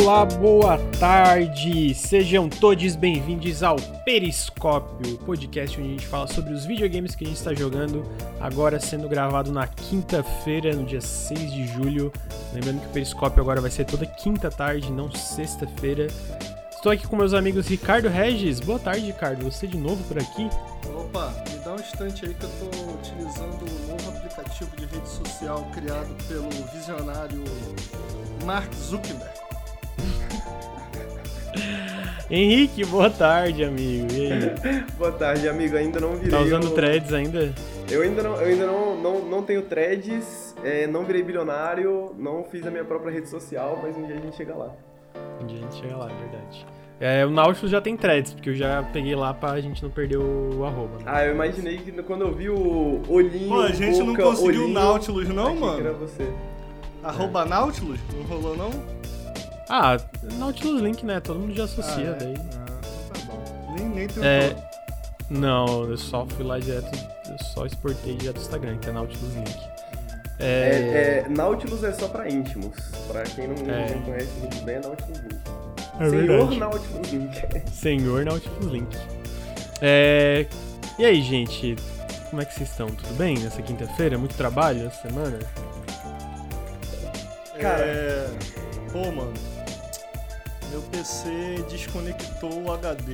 Olá, boa tarde! Sejam todos bem-vindos ao Periscópio, podcast onde a gente fala sobre os videogames que a gente está jogando, agora sendo gravado na quinta-feira, no dia 6 de julho. Lembrando que o Periscópio agora vai ser toda quinta tarde, não sexta-feira. Estou aqui com meus amigos Ricardo Regis. Boa tarde, Ricardo. Você de novo por aqui? Opa, me dá um instante aí que eu estou utilizando um novo aplicativo de rede social criado pelo visionário Mark Zuckerberg. Henrique, boa tarde, amigo. E aí? Boa tarde, amigo. Ainda não virei. Tá usando o- threads ainda? Eu ainda não, eu ainda não, não, não tenho threads, é, não virei bilionário, não fiz a minha própria rede social, mas um dia a gente chega lá. Um dia a gente chega lá, é verdade. É, o Nautilus já tem threads, porque eu já peguei lá pra gente não perder o arroba. Né? Ah, eu imaginei que quando eu vi o olhinho. Pô, a gente não boca, conseguiu o Nautilus não, achei que era mano? você. Arroba Nautilus? Não rolou não? Ah, Nautilus Link, né? Todo mundo já associa ah, é? daí. Ah, então tá bom. Nem, nem tentou. É, Não, eu só fui lá direto, eu só exportei direto do Instagram, que é Nautilus Link. É, É, é, Nautilus é só pra íntimos. Pra quem não, É. não conhece muito bem, é Nautilus Link. é Senhor verdade. Nautilus Link. Senhor Nautilus Link. É, E aí, gente? Como é que vocês estão? Tudo bem nessa quinta-feira? Muito trabalho essa semana? Cara. É... Pô, mano. Meu PC desconectou o HD.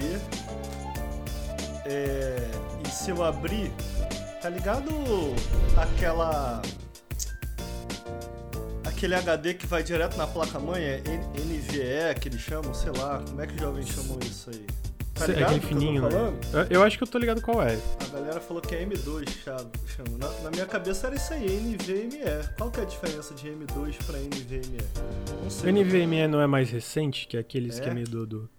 É... E se eu abrir, tá ligado aquela. Aquele HD que vai direto na placa-mãe? É N- NVE que eles chamam? Sei lá. Como é que os jovens chamam isso aí? Tá Cê- ligado Aquele o que eu fininho, né? Eu, acho que eu tô ligado qual é. A galera falou que é M2, chama. Na, na minha cabeça era isso aí, NVMe. Qual que é a diferença de M2 pra NVMe? Não O sei. NVMe não é mais recente, que é aquele É? esquema do, do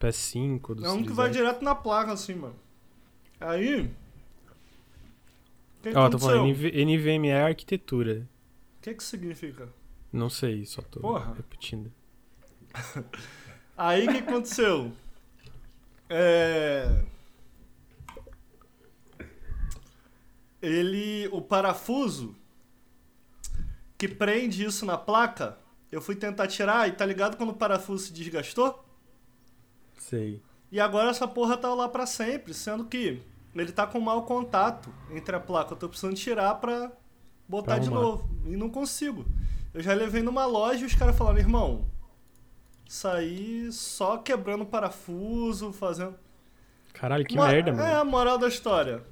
PS5, do É um que vai direto na placa, assim, mano. Aí. O Ó, tô falando, NV NVMe é arquitetura. O que que significa? Não sei, só tô Porra. repetindo. Aí o que aconteceu? É. Ele. O parafuso que prende isso na placa, eu fui tentar tirar e tá ligado quando o parafuso se desgastou? Sei. E agora essa porra tá lá pra sempre, sendo que ele tá com mau contato entre a placa. Eu tô precisando tirar pra botar Pra de novo. E não consigo. Eu já levei numa loja e os caras falaram, irmão, saí só quebrando parafuso, fazendo. Caralho, que Mo- merda, É, mano. a moral da história.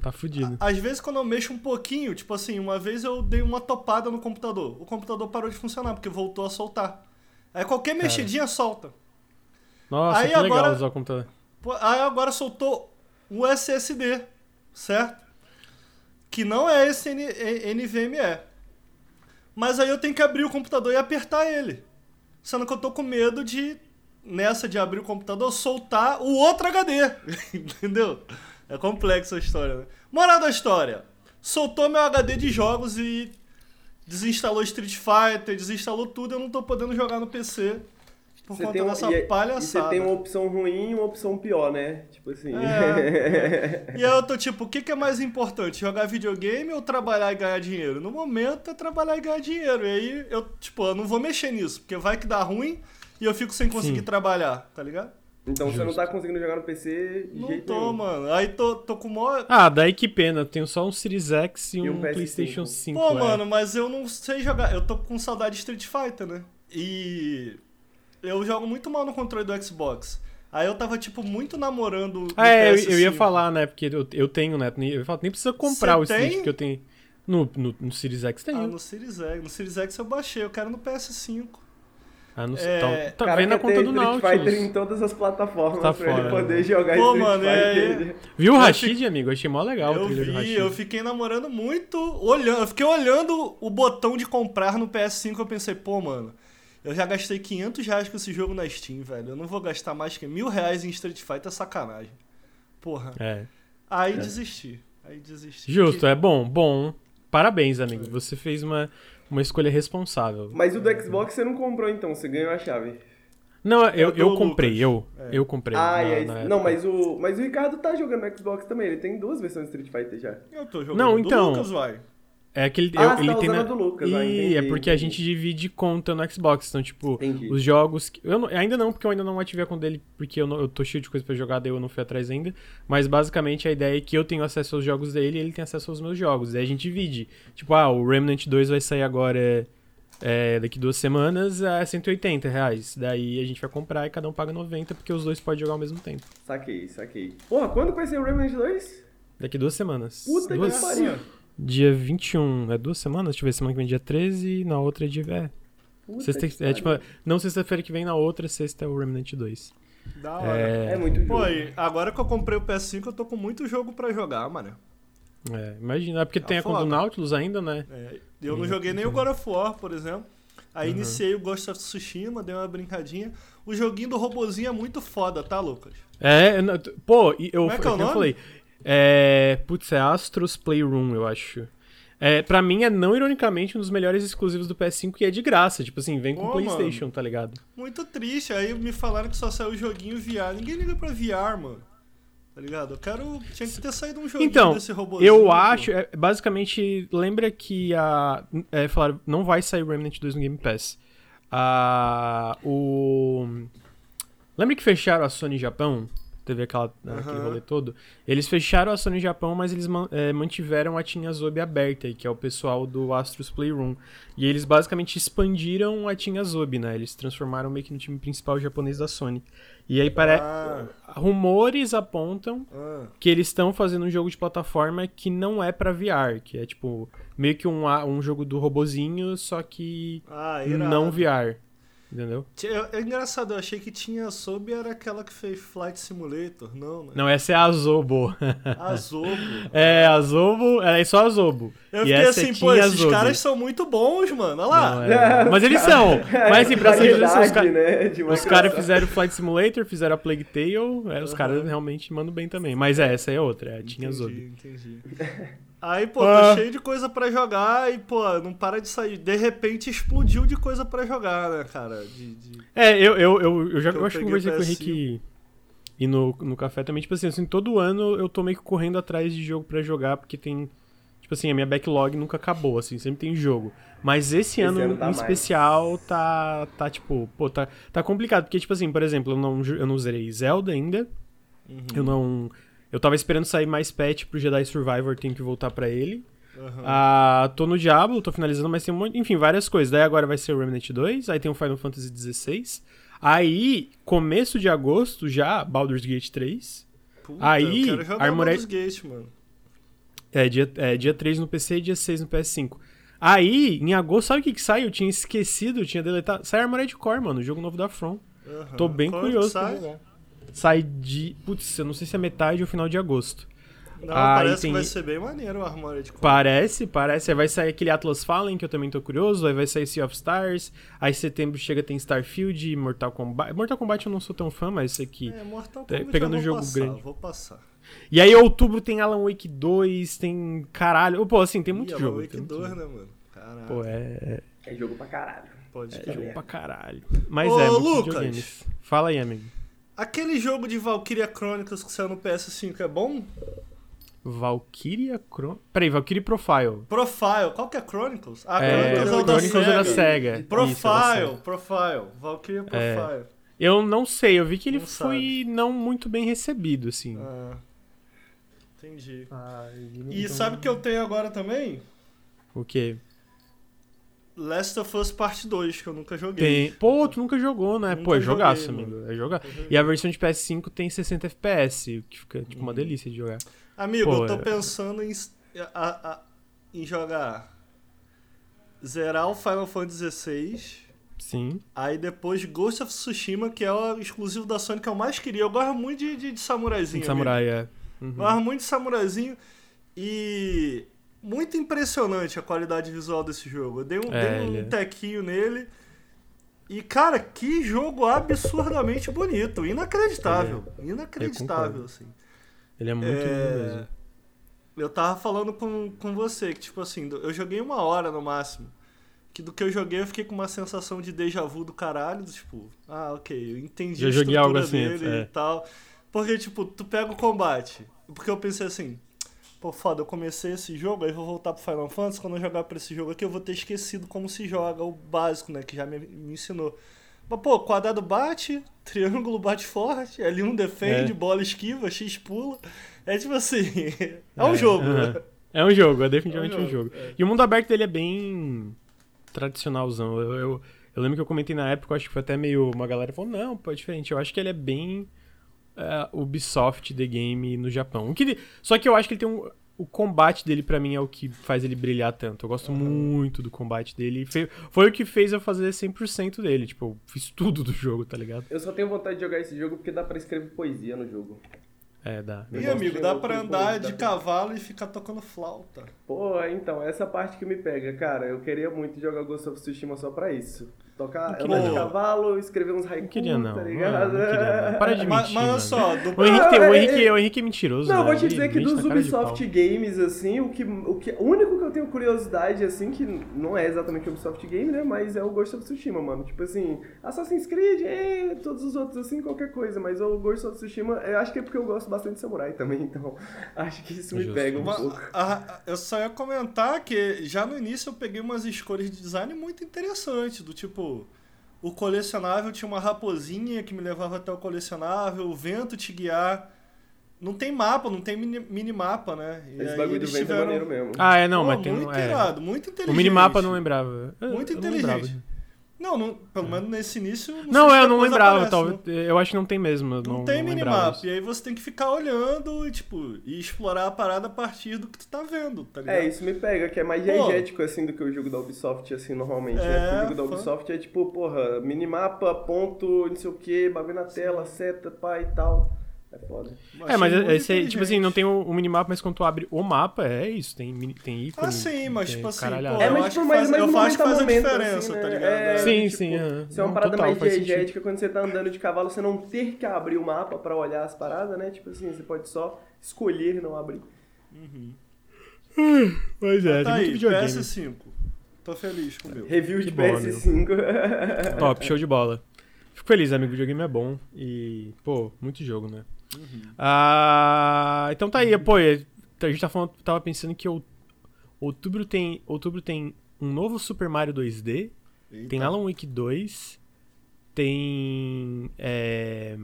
Tá fudido. Às vezes quando eu mexo um pouquinho, tipo assim, uma vez eu dei uma topada no computador. O computador parou de funcionar, porque voltou a soltar. Aí qualquer Cara. mexidinha solta. Nossa, aí que legal agora- usar o computador. Aí agora soltou o SSD, certo? Que não é esse NVMe. Mas aí eu tenho que abrir o computador e apertar ele. Sendo que eu tô com medo de, nessa de abrir o computador, soltar o outro HD. Entendeu? É complexa a história, né? Moral da história. Soltou meu HD de jogos e desinstalou Street Fighter, desinstalou tudo. Eu não tô podendo jogar no PC por Você conta tem, um, dessa e, e palhaçada. você tem uma opção ruim e uma opção pior, né? Tipo assim. É, E aí eu tô tipo, o que, que é mais importante? Jogar videogame ou trabalhar e ganhar dinheiro? No momento é trabalhar e ganhar dinheiro. E aí eu, tipo, eu não vou mexer nisso, porque vai que dá ruim e eu fico sem conseguir Sim. trabalhar, tá ligado? Então você não Justo. tá conseguindo jogar no PC de Não jeito tô, nenhum. mano. Aí tô, tô com mó. Ah, daí que pena. Tenho só um Series X e um, E um PS5. PlayStation 5. Pô, é. mano, mas eu não sei jogar. Eu tô com saudade de Street Fighter, né? E. Eu jogo muito mal no controle do Xbox. Aí eu tava, tipo, muito namorando. Ah, é, eu, ia PS5. falar, né? Porque eu, eu tenho, né? nem- Eu falo, nem precisa comprar Você o Switch, porque eu tenho. No, no, no Series X tem. Ah, no Series X. No Series X eu baixei, eu quero no PS5. Ah, no, é, tá, tá O cara vendo a conta do Street Fighter em Nautilus. todas as plataformas Tá pra ele fora, poder né? jogar Pô, Street mano, é- Fighter. Viu o Rashid, amigo? Eu achei mó legal o Eu trailer do vi, Rashid. eu fiquei namorando muito, olhando, eu fiquei olhando o botão de comprar no PS5, eu pensei, pô, mano, eu já gastei 500 reais com esse jogo na Steam, velho, eu não vou gastar mais que mil reais em Street Fighter, é sacanagem. Porra, É. aí desisti, aí desisti. Justo, Que- é bom, bom. Parabéns, amigo. Você fez uma, uma escolha responsável. Mas o do Xbox você não comprou então, você ganhou a chave. Não, eu, É do eu comprei, Lucas. eu. É. Eu comprei. ah, na- e aí, na época. não, mas o, mas o Ricardo tá jogando no Xbox também, ele tem duas versões de Street Fighter já. Eu tô jogando Não, do então- Lucas, vai. É que ele, Ah, eu- ele tá tem na... a do Lucas, e ah, entendi, é porque a entendi. gente divide conta no Xbox. Então, tipo, Entendi. os jogos. que- Eu não- ainda não, porque eu ainda não ativei a conta dele, porque eu, não- eu tô cheio de coisa pra jogar, daí eu não fui atrás ainda. Mas basicamente a ideia é que eu tenho acesso aos jogos dele e ele tem acesso aos meus jogos. Daí a gente divide. Tipo, ah, o Remnant 2 vai sair agora. é, daqui duas semanas a 180 reais. Daí a gente vai comprar e cada um paga 90, porque os dois podem jogar ao mesmo tempo. Saquei, saquei. Porra, quando vai ser o Remnant 2? Daqui duas semanas. Puta duas... que pariu. Dia 21, é duas semanas? Deixa eu ver, semana que vem dia 13, na outra é dia. É, sexta, é tipo, não sexta-feira que vem, na outra sexta é o Remnant 2. Da hora. É, É muito jogo. Pô, e agora que eu comprei o PS5, eu tô com muito jogo pra jogar, mano. é, imagina, é porque Tá tem a conta do. Nautilus ainda, né? É, eu não joguei nem o sim. God of War, por exemplo. Aí Uhum. iniciei o Ghost of Tsushima, dei uma brincadinha. O joguinho do robozinho é muito foda, tá, Lucas? É, eu não- pô, e eu, Como é que é o eu nome? falei. É, putz, é Astros Playroom, eu acho. É, pra mim é não ironicamente um dos melhores exclusivos do PS5 e é de graça, tipo assim, vem com Pô, PlayStation, tá ligado? Muito triste. Aí me falaram que só saiu o joguinho VR. Ninguém liga pra VR, mano. Tá ligado? Eu quero. Tinha que ter saído um joguinho Então, desse robozinho. Eu acho, é, basicamente, lembra que a. É, falaram, não vai sair Remnant 2 no Game Pass. Ah, o. Lembra que fecharam a Sony Japão? Teve aquela, aquele Aham. rolê todo. Eles fecharam a Sony Japão, mas eles é, mantiveram a Team Azobi aberta, que é o pessoal do Astros Playroom. E eles basicamente expandiram a Team Azobi, né? Eles transformaram meio que no time principal japonês da Sony. E aí parece. Ah, Rumores apontam ah. que eles estão fazendo um jogo de plataforma que não é pra VR, que é tipo meio que um, um jogo do robozinho, só que Ah, não VR. Entendeu? Tinha- É engraçado, eu achei que tinha sob era aquela que fez Flight Simulator. Não, né? Não, essa é a Azobo. A Zobo. é, a Azobo, é só a Azobo. Eu E fiquei essa é assim, pô, esses Azobi. caras são muito bons, mano. Olha lá. Não, é- Mas eles são. Mas assim, pra ser justo, os, ca- né, os caras fizeram Flight Simulator, fizeram a Plague Tale, é, os Aham. caras realmente mandam bem também. Mas é, essa é outra, é a Team Azobi. Entendi, entendi. Aí, pô, Ah. tô cheio de coisa pra jogar e, pô, não para de sair. De repente explodiu de coisa pra jogar, né, cara? De, de- É, eu, eu, eu, eu já eu acho que conversei com o PS5. Henrique e no, no café também, tipo assim, assim, todo ano eu tô meio que correndo atrás de jogo pra jogar, porque tem. Tipo assim, a minha backlog nunca acabou, assim, sempre tem jogo. Mas esse, Esse ano, ano tá em mais. especial, tá, tá, tipo, pô, tá, tá complicado. Porque, tipo assim, por exemplo, eu não, eu não zerei Zelda ainda. Uhum. Eu não. Eu tava esperando sair mais patch pro Jedi Survivor, tenho que voltar pra ele. Aham. Ah, tô no Diablo, tô finalizando, mas tem um monte, enfim, várias coisas. Daí agora vai ser o Remnant 2, aí tem o Final Fantasy XVI. Aí, começo de agosto já, Baldur's Gate 3. Puta, aí, eu quero Armored- Baldur's Gate, mano. É dia, é, dia 3 no PC e dia 6 no PS5. Aí, em agosto, sabe o que que sai? Eu tinha esquecido, eu tinha deletado. Sai Armored Core, mano, o jogo novo da From. Aham. Tô bem Quando curioso sai? pra jogar. Sai de. Putz, eu não sei se é metade ou final de agosto. Não, Aí parece tem- que vai ser bem maneiro o Armored Core. Parece, parece. Aí vai sair aquele Atlas Fallen, que eu também tô curioso. Aí vai sair Sea of Stars. Aí setembro chega tem Starfield, Mortal Kombat. Mortal Kombat eu não sou tão fã, mas isso aqui. É, Mortal Tá Kombat pegando eu um vou jogo passar, grande. Vou passar. E aí outubro tem Alan Wake 2, tem. Caralho. Pô, assim, tem muito Ih, jogo. Alan Wake tem muito 2, jogo. né, mano? Caralho. Pô, é. É jogo pra caralho. Pode É crer. jogo pra caralho. Mas Ô, é, Lucas. Fala aí, amigo. Aquele jogo de Valkyria Chronicles que saiu no PS5 é bom? Valkyria Chron... Peraí, Valkyrie Profile. Profile. Qual que é Chronicles? Ah, É, Chronicles é o da Chronicles é da SEGA. SEGA. Isso, é da Profile, SEGA. Profile. Valkyria É. Profile. Eu não sei, eu vi que ele Não foi não muito bem recebido, assim. Ah, entendi. Ah, E sabe o que eu tenho agora também? O quê? Last of Us Part 2, que eu nunca joguei. Tem... Pô, tu nunca jogou, né? Nunca Pô, é jogaço, joguei, amigo. É jogar. E a versão de PS5 tem 60 FPS, o que fica tipo Uhum. uma delícia de jogar. Amigo, Pô, eu tô é- pensando em, a- a- em jogar. Zerar o Final Fantasy XVI. Sim. Aí depois Ghost of Tsushima, que é o exclusivo da Sony que eu mais queria. Eu gosto muito de, de, de samuraizinho. Samurai, é. Uhum. amigo. Gosto muito de samuraizinho. E muito impressionante a qualidade visual desse jogo. Eu dei um, É, dei um ele é. tequinho nele. E, cara, que jogo absurdamente bonito. Inacreditável. Inacreditável, concordo. assim. Ele é muito É. Eu tava falando com, com você que, tipo assim, eu joguei uma hora no máximo. Que do que eu joguei eu fiquei com uma sensação de déjà vu do caralho. Tipo, ah, ok, eu entendi Já a joguei estrutura algo assim dele é. e tal. Porque, tipo, tu pega o combate. Porque eu pensei assim, pô, foda, eu comecei esse jogo, aí vou voltar pro Final Fantasy, quando eu jogar pra esse jogo aqui, eu vou ter esquecido como se joga, o básico, né, que já me, me ensinou. Mas, pô, quadrado bate, triângulo bate forte, L1 defende, É. bola esquiva, X pula. É tipo assim, é um jogo. aham. É um jogo, é definitivamente É um um jogo. jogo, é. E o mundo aberto dele é bem tradicionalzão. Eu, eu, eu lembro que eu comentei na época, eu acho que foi até meio. Uma galera falou, não, pô, é diferente. Eu acho que ele é bem é, Ubisoft The Game no Japão. O que, só que eu acho que ele tem um. O combate dele, pra mim, é o que faz ele brilhar tanto. Eu gosto muito do combate dele. Foi, foi o que fez eu fazer 100% dele. Tipo, eu fiz tudo do jogo, tá ligado? Eu só tenho vontade de jogar esse jogo porque dá pra escrever poesia no jogo. É, dá. E, Eu gosto amigo, dá pra andar de cavalo e ficar tocando flauta. Pô, então, essa parte que me pega, cara, eu queria muito jogar Ghost of Tsushima só pra isso. Tocar, andar de não. cavalo, escrever uns haiku, Não queria, não. tá Não, ligado? não queria, não. Para de Mas, mentir, mas olha mano. só, do... O Henrique, tem- o, Ah, é, Henrique, é. o Henrique é mentiroso. Não, eu né? vou te Ele dizer que dos Ubisoft. Games, assim, o que, o que. O único que eu tenho curiosidade, assim, que não é exatamente Ubisoft Game, né? Mas é o Ghost of Tsushima, mano. Tipo assim, Assassin's Creed, é, todos os outros, assim, qualquer coisa. Mas o Ghost of Tsushima, eu acho que é porque eu gosto bastante de samurai também, então acho que isso me Justo. pega um Uma- pouco. a- a- eu só ia comentar que já no início eu peguei umas escolhas de design muito interessantes, do tipo, o colecionável tinha uma raposinha que me levava até o colecionável, o vento te guiar. Não tem mapa, não tem mini- minimapa, né? E Esse aí bagulho do vento é tiveram- maneiro mesmo. Ah, é, não, Pô, mas tem. muito é. irado, muito inteligente. O minimapa eu não lembrava. Eu- Muito eu não lembrava. inteligente. Não, não, pelo menos nesse início. Não, se eu não lembrava. Talvez, não- Eu acho que não tem mesmo. eu Não, Não, tem não disso. E aí você tem que ficar olhando e, tipo, e explorar a parada a partir do que tu tá vendo, tá ligado? É, isso me pega, que é mais Pô. diegético, assim, do que o jogo da Ubisoft, assim, normalmente, né? É, Porque o jogo da. Ubisoft é tipo, porra, minimapa, ponto, não sei o que, bagulho na tela, seta, pá e tal. É foda. É, mas Achei muito esse aí, tipo assim, não tem o, o minimapa, mas quando tu abre o mapa, é isso. Tem, tem ícone. Ah, sim, mas tem tipo assim, pô, É, mas tipo, faz- mais eu acho que faz a momento, diferença, assim, tá né? ligado? É, Sim, tipo, sim, aham. Se é uma Não, parada total, mais diegética, quando você tá andando de cavalo, você não ter que abrir o mapa pra olhar as paradas, né? Tipo assim, você pode só escolher não abrir. Pois é, Tá tem muito aí, videogame. PS5. Tô feliz com o meu. Review Que de bom, PS5. Top, show de bola. Fico feliz, amigo. O videogame é bom. E, pô, muito jogo, né? Uhum. Ah, então tá aí, pô. A gente tá falando, tava pensando que out- outubro tem, outubro tem um novo Super Mario 2D, Eita. tem Alan Wake 2, tem. é,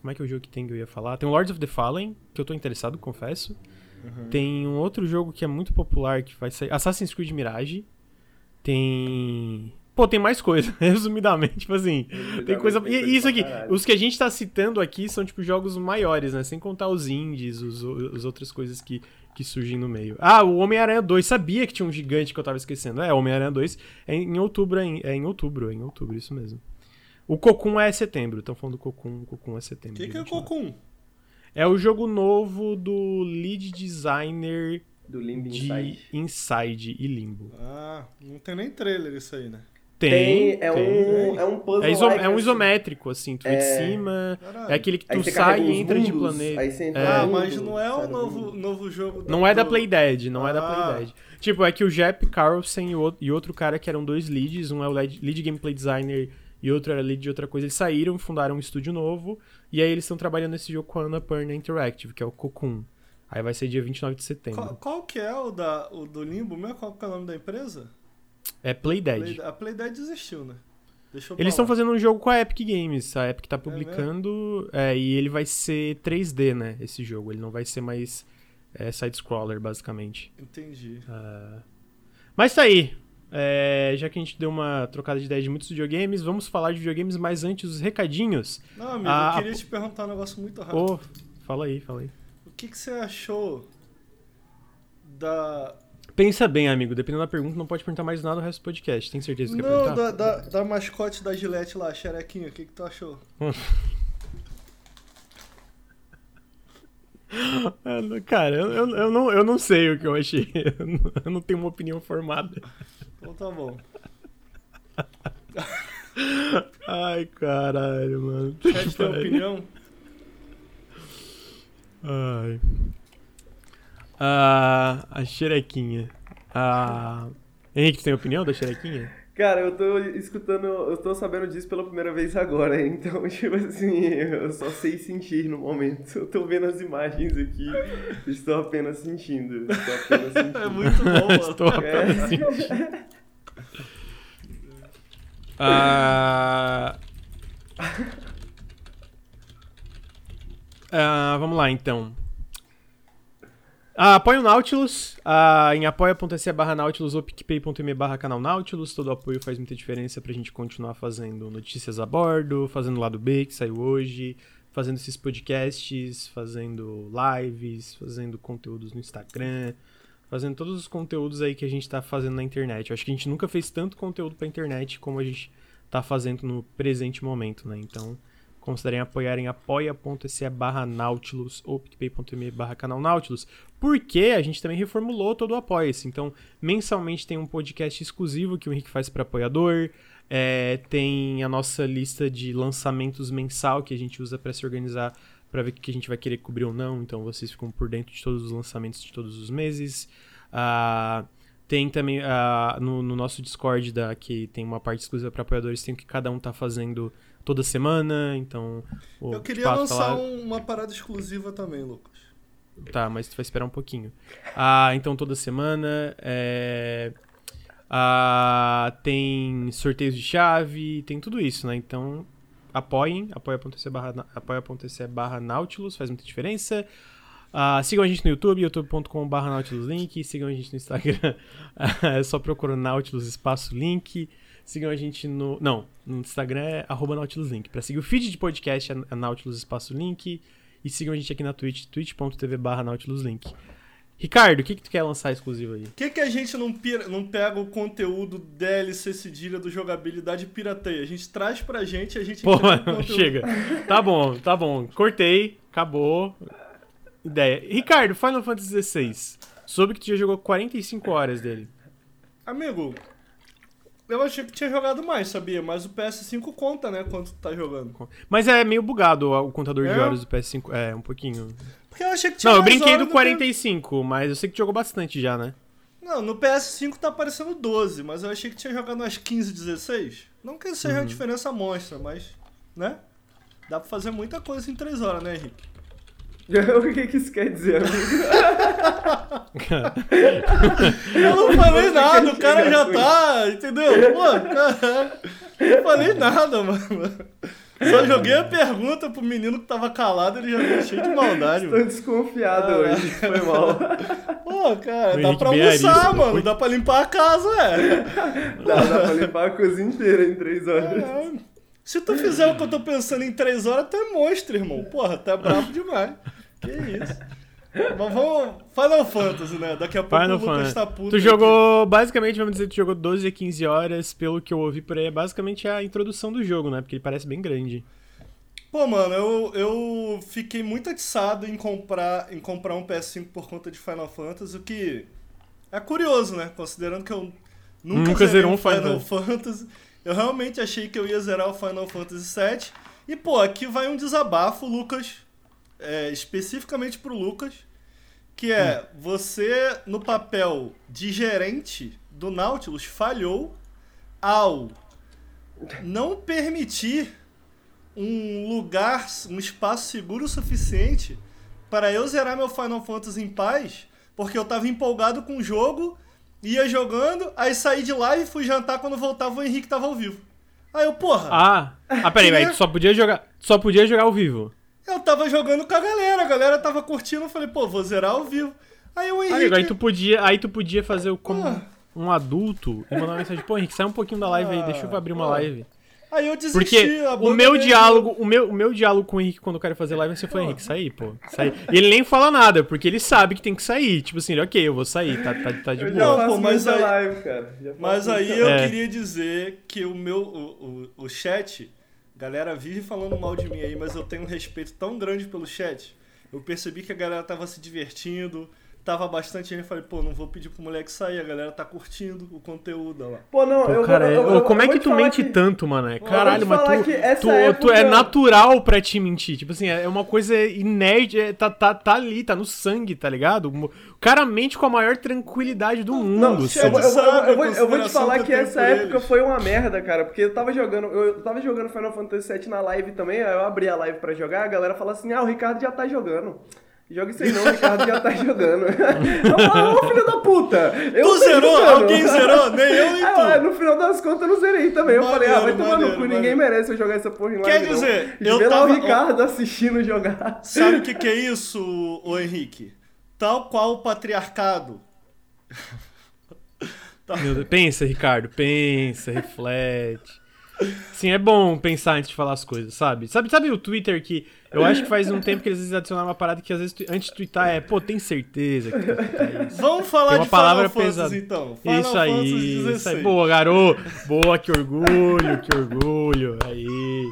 como é que é o jogo que tem que eu ia falar? Tem o Lords of the Fallen, que eu tô interessado, confesso. Uhum. Tem um outro jogo que é muito popular que vai sair. Assassin's Creed Mirage. Tem. Pô, tem mais coisa, resumidamente, tipo assim. Tem coisa. Tem E isso aqui, caralho. os que a gente tá citando aqui são, tipo, jogos maiores, né? Sem contar os indies, os, os outras coisas que, que surgem no meio. Ah, o Homem-Aranha 2. Sabia que tinha um gigante que eu tava esquecendo. É, o Homem-Aranha 2 é em outubro, é em, é em outubro, é em outubro, isso mesmo. O Cocoon é setembro, estão falando do Cocoon, o Cocoon é O setembro. que, que é o 29. Cocum? É o jogo novo do lead designer Do Limbo de Inside. Inside e Limbo. Ah, não tem nem trailer isso aí, né? Tem, é, tem. Um, é um puzzle. É, iso- like, é um assim. isométrico, assim, tu vê de É. cima. Caralho. É aquele que tu sai e entra de mundos, planeta. Aí você entra É. Ah, mas não é o novo, novo jogo Não é da Playdead, não é da Ah. Playdead. Tipo, é que o Jep Carlsen e outro- cara que eram dois leads, um é o lead, lead gameplay designer e outro era lead de outra coisa, eles saíram, fundaram um estúdio novo, e aí eles estão trabalhando nesse jogo com a Annapurna Interactive, que é o Cocoon. Aí vai ser dia 29 de setembro. Qual, qual que é o, da, o do Limbo mesmo? Qual que é o nome da empresa? É Playdead. Play- a Playdead desistiu, né? Deixa eu Eles estão fazendo um jogo com a Epic Games. A Epic tá publicando. é, e ele vai ser 3D, né? Esse jogo. Ele não vai ser mais é, side-scroller, basicamente. Entendi. Ah, Mas tá aí. É, já que a gente deu uma trocada de ideia de muitos videogames, vamos falar de videogames, mas antes os recadinhos. Não, amigo, Ah, eu queria a- te perguntar um negócio muito rápido. Ô, fala aí, fala aí. O que, que você achou da. Pensa bem, amigo. Dependendo da pergunta, não pode perguntar mais nada no resto do podcast. Tem certeza que quer perguntar? da, da, da mascote da Gillette lá, a xerequinha, o que, que tu achou? Ah, Cara, eu, eu, eu não, eu não sei o que eu achei. Eu não, eu não tenho uma opinião formada. Então tá bom. Ai, caralho, mano. Quer ter opinião? Ai. Ah, a xerequinha. Ah, Henrique, tem opinião da xerequinha? Cara, eu tô escutando, eu tô sabendo disso pela primeira vez agora, então, tipo assim, eu só sei sentir no momento. Eu tô vendo as imagens aqui, estou apenas sentindo. Estou apenas sentindo. É muito bom, mano. Estou apenas sentindo. Ah, ah, vamos lá, então. Ah, apoia o Nautilus ah, em apoia.se barra Nautilus ou picpay.me barra canal Nautilus. Todo apoio faz muita diferença pra gente continuar fazendo notícias a bordo, fazendo lado B que saiu hoje, fazendo esses podcasts, fazendo lives, fazendo conteúdos no Instagram, fazendo todos os conteúdos aí que a gente tá fazendo na internet. Eu acho que a gente nunca fez tanto conteúdo pra internet como a gente tá fazendo no presente momento, né? Então, considerem apoiar em apoia.se barra Nautilus ou picpay.me barra canal Nautilus, porque a gente também reformulou todo o Apoia-se. Então, mensalmente tem um podcast exclusivo que o Henrique faz para apoiador, é, tem a nossa lista de lançamentos mensal que a gente usa para se organizar para ver o que a gente vai querer cobrir ou não, então vocês ficam por dentro de todos os lançamentos de todos os meses. Ah, tem também ah, no, no nosso Discord, da, que tem uma parte exclusiva para apoiadores, tem o que cada um tá fazendo toda semana, então... Eu queria Pato lançar lá- um- uma parada exclusiva também, Lucas. Tá, mas tu vai esperar um pouquinho. Ah, então toda semana é... ah, tem sorteios de chave, tem tudo isso, né? Então apoiem, apoia.se barra, apoia.se barra Nautilus, faz muita diferença. Ah, sigam a gente no YouTube, youtube.com barra Nautilus Link. Sigam a gente no Instagram, é só procurar Nautilus espaço link. Sigam a gente no... Não, no Instagram é arroba Nautilus Link. Pra seguir o feed de podcast é é Nautilus espaço link. E sigam a gente aqui na Twitch, twitch.tv barra Nautilus Link. Ricardo, o que, que tu quer lançar exclusivo aí? Por que, que a gente não, pira- não pega o conteúdo DLC cedilha do jogabilidade pirateia? A gente traz pra gente e a gente Pô, o chega. Tá bom, tá bom. Cortei, acabou. Ideia. Ricardo, Final Fantasy XVI. Soube que tu já jogou 45 horas dele. Amigo, eu achei que tinha jogado mais, sabia? Mas o PS5 conta, né? Quanto tu tá jogando. Mas é meio bugado o contador de É? horas do PS5. É, um pouquinho. Porque eu achei que tinha Não, eu brinquei do no 45, mas eu sei que jogou bastante já, né? Não, no PS5 tá aparecendo 12, mas eu achei que tinha jogado umas 15, 16. Não que seja Uhum. uma diferença monstra, mas, né? Dá pra fazer muita coisa em 3 horas, né, Henrique? o que que isso quer dizer, amigo? Eu não falei Você nada, o cara já tá, entendeu? Pô, cara, não falei nada, mano. Só joguei a pergunta pro menino que tava calado, ele já veio cheio de maldade, Tô mano. desconfiado Ah, hoje, foi mal. Pô, cara, O dá Henrique pra almoçar, arisco. mano. Dá pra limpar a casa, é. Dá, dá pra limpar a cozinha inteira em três horas. É. Se tu fizer o que eu tô pensando em três horas, tu é monstro, irmão. Porra, tu é brabo demais. Que isso. Mas vamos. Final Fantasy, né? Daqui a pouco Final o Lucas Fantasy. tá puto. Tu aqui. jogou, basicamente, vamos dizer que tu jogou 12 a 15 horas, pelo que eu ouvi por aí, é basicamente a introdução do jogo, né? Porque ele parece bem grande. Pô, mano, eu, eu fiquei muito atiçado em comprar, em comprar um PS5 por conta de Final Fantasy, o que é curioso, né? Considerando que eu nunca, Nunca zerei zerou um um Final Final Fantasy. Eu realmente achei que eu ia zerar o Final Fantasy VII. E, pô, aqui vai um desabafo, Lucas, é, especificamente pro Lucas, que é você, no papel de gerente do Nautilus, falhou ao não permitir um lugar, um espaço seguro o suficiente para eu zerar meu Final Fantasy em paz, porque eu tava empolgado com o jogo, ia jogando, aí saí de lá e fui jantar quando voltava o Henrique tava ao vivo. Aí eu, porra, Ah, ah peraí, né? tu só podia jogar, só podia jogar ao vivo. Eu tava jogando com a galera, a galera tava curtindo, eu falei, pô, vou zerar ao vivo. Aí o Ah, Henrique... amigo, aí tu podia, aí tu podia fazer o como Ah. um adulto e mandar uma mensagem, pô, Henrique, sai um pouquinho da live aí, Ah, deixa eu abrir uma pô. live. Aí eu desisti, Porque o meu diálogo, o meu, o meu diálogo com o Henrique quando eu quero fazer live, você foi, Henrique, sair, pô. Sair. E ele nem fala nada, porque ele sabe que tem que sair. Tipo assim, ele, ok, eu vou sair, tá, tá, tá de Eu boa. Não, pô, mas aí- live, cara. Mas aí eu É. queria dizer que o meu o, o, o chat, galera vive falando mal de mim aí, mas eu tenho um respeito tão grande pelo chat. Eu percebi que a galera tava se divertindo, tava bastante gente, eu falei, pô, não vou pedir pro moleque sair, a galera tá curtindo o conteúdo lá. Pô, não, Pô, eu, cara, eu, eu, eu, como é que tu mente que- tanto, mano? É, Caralho, mas tu, tu, época- tu é natural pra te mentir. Tipo assim, é uma coisa inerte, é, tá, tá, tá ali, tá no sangue, tá ligado? O cara mente com a maior tranquilidade do mundo. Não, assim. eu, eu vou- eu vou- eu vou- eu vou te falar que que essa época eles. foi uma merda, cara, porque eu tava jogando, eu tava jogando Final Fantasy VII na live também, aí eu abri a live pra jogar, a galera fala assim, ah, o Ricardo já tá jogando. Joga isso aí não, o Ricardo já tá jogando. Eu falo, ô filho da puta! Eu Tu zerou? jogando. Alguém zerou? Nem eu nem tu. ué, no final das contas eu não zerei também. Eu falei, ah, vai Maneiro, tomar no maneiro, cu, ninguém maneiro. merece eu jogar essa porra em Quer live. não. dizer, Vê eu tava- o Ricardo assistindo jogar. Sabe o que, que é isso, ô Henrique? Tal qual o patriarcado. Meu Deus, Pensa, Ricardo, pensa, reflete. Sim, é bom pensar antes de falar as coisas, sabe? Sabe, sabe o Twitter que eu acho que faz um tempo que eles adicionaram uma parada que às vezes antes de twittar é, pô, tem certeza que twittar isso? Vamos falar Tem uma de palavra Final Fantasy pesada. então. Final Isso aí, Fantasy isso aí. 16. Boa, garoto. Boa, que orgulho, que orgulho. Aí.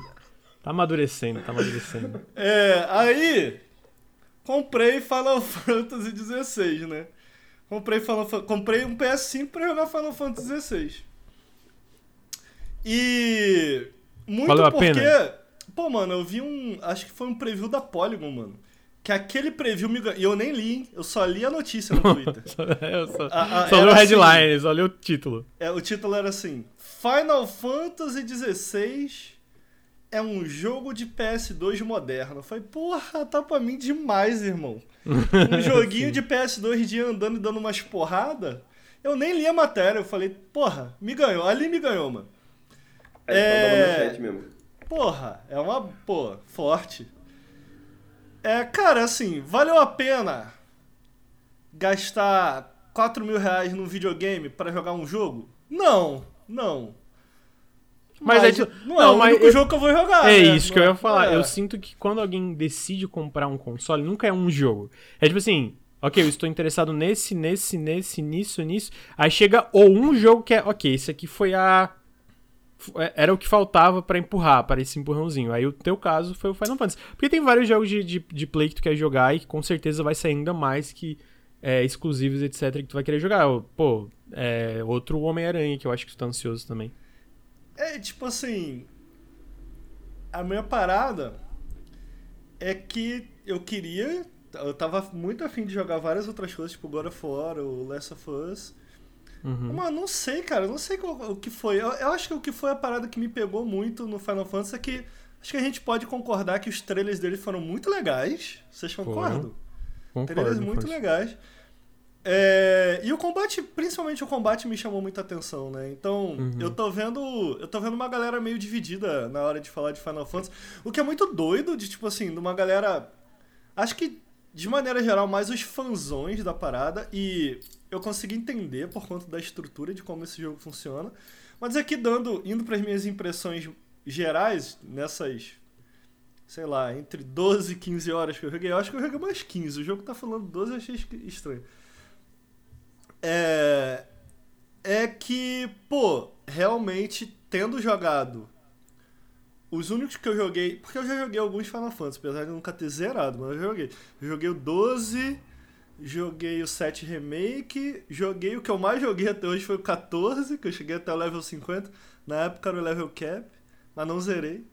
Tá amadurecendo, tá amadurecendo. É, aí comprei Final Fantasy 16, né? Comprei, Final comprei um PS5 pra jogar Final Fantasy 16. E muito Valeu porque, pena? pô, mano, eu vi um, acho que foi um preview da Polygon, mano. Que aquele preview me ganhou. E eu nem li, hein? eu só li a notícia no Twitter. Eu só, A- a- só leu o assim, headline, só leu o título. É, o título era assim: Final Fantasy XVI é um jogo de PS2 moderno. Eu falei, porra, tá pra mim demais, irmão. Um joguinho de PS2 de andando e dando umas porrada. Eu nem li a matéria, eu falei, porra, me ganhou. Ali me ganhou, mano. É, É. Porra, é uma, pô, forte. É, cara, assim, valeu a pena gastar 4 mil reais num videogame pra jogar um jogo? Não, não. Mas é tipo- não é não, o mas único eu- jogo que eu vou jogar. É né? isso que eu ia falar. É. Eu sinto que quando alguém decide comprar um console, nunca é um jogo. É tipo assim, ok, eu estou interessado nesse, nesse, nesse, nisso, nisso. Aí chega ou um jogo que é, ok, esse aqui foi a. é- Era o que faltava pra empurrar, para esse empurrãozinho. Aí o teu caso foi o Final Fantasy. Porque tem vários jogos de, de, de play que tu quer jogar e que com certeza vai sair ainda mais que é, exclusivos, etc., que tu vai querer jogar. Pô, é, outro Homem-Aranha que eu acho que tu tá ansioso também. É, tipo assim. A minha parada é que eu queria. Eu tava muito afim de jogar várias outras coisas, tipo God of War, o Last of Us. Uhum. Mas não sei, cara, não sei qual- o que foi. Eu, eu acho que o que foi a parada que me pegou muito no Final Fantasy é que. Acho que a gente pode concordar que os trailers dele foram muito legais. Vocês concordam? Concordo, Trailers muito legais. É, e o combate, principalmente o combate, me chamou muita atenção, né? Então, Uhum. eu tô vendo. Eu tô vendo uma galera meio dividida na hora de falar de Final Fantasy. O que é muito doido de, tipo assim, de uma galera. Acho que, de maneira geral, mais os fanzões da parada. E eu consegui entender por conta da estrutura de como esse jogo funciona. Mas aqui dando, indo para as minhas impressões gerais, nessas sei lá, entre 12 e 15 horas que eu joguei. Eu acho que eu joguei mais 15. O jogo tá falando 12, eu achei estranho. É. É que, pô, realmente, tendo jogado. Os únicos que eu joguei. Porque eu já joguei alguns Final Fantasy, apesar de nunca ter zerado, mas eu joguei. Eu joguei o 12, joguei o 7 Remake, joguei o que eu mais joguei até hoje foi o 14, que eu cheguei até o level 50. Na época era o level cap, mas não zerei.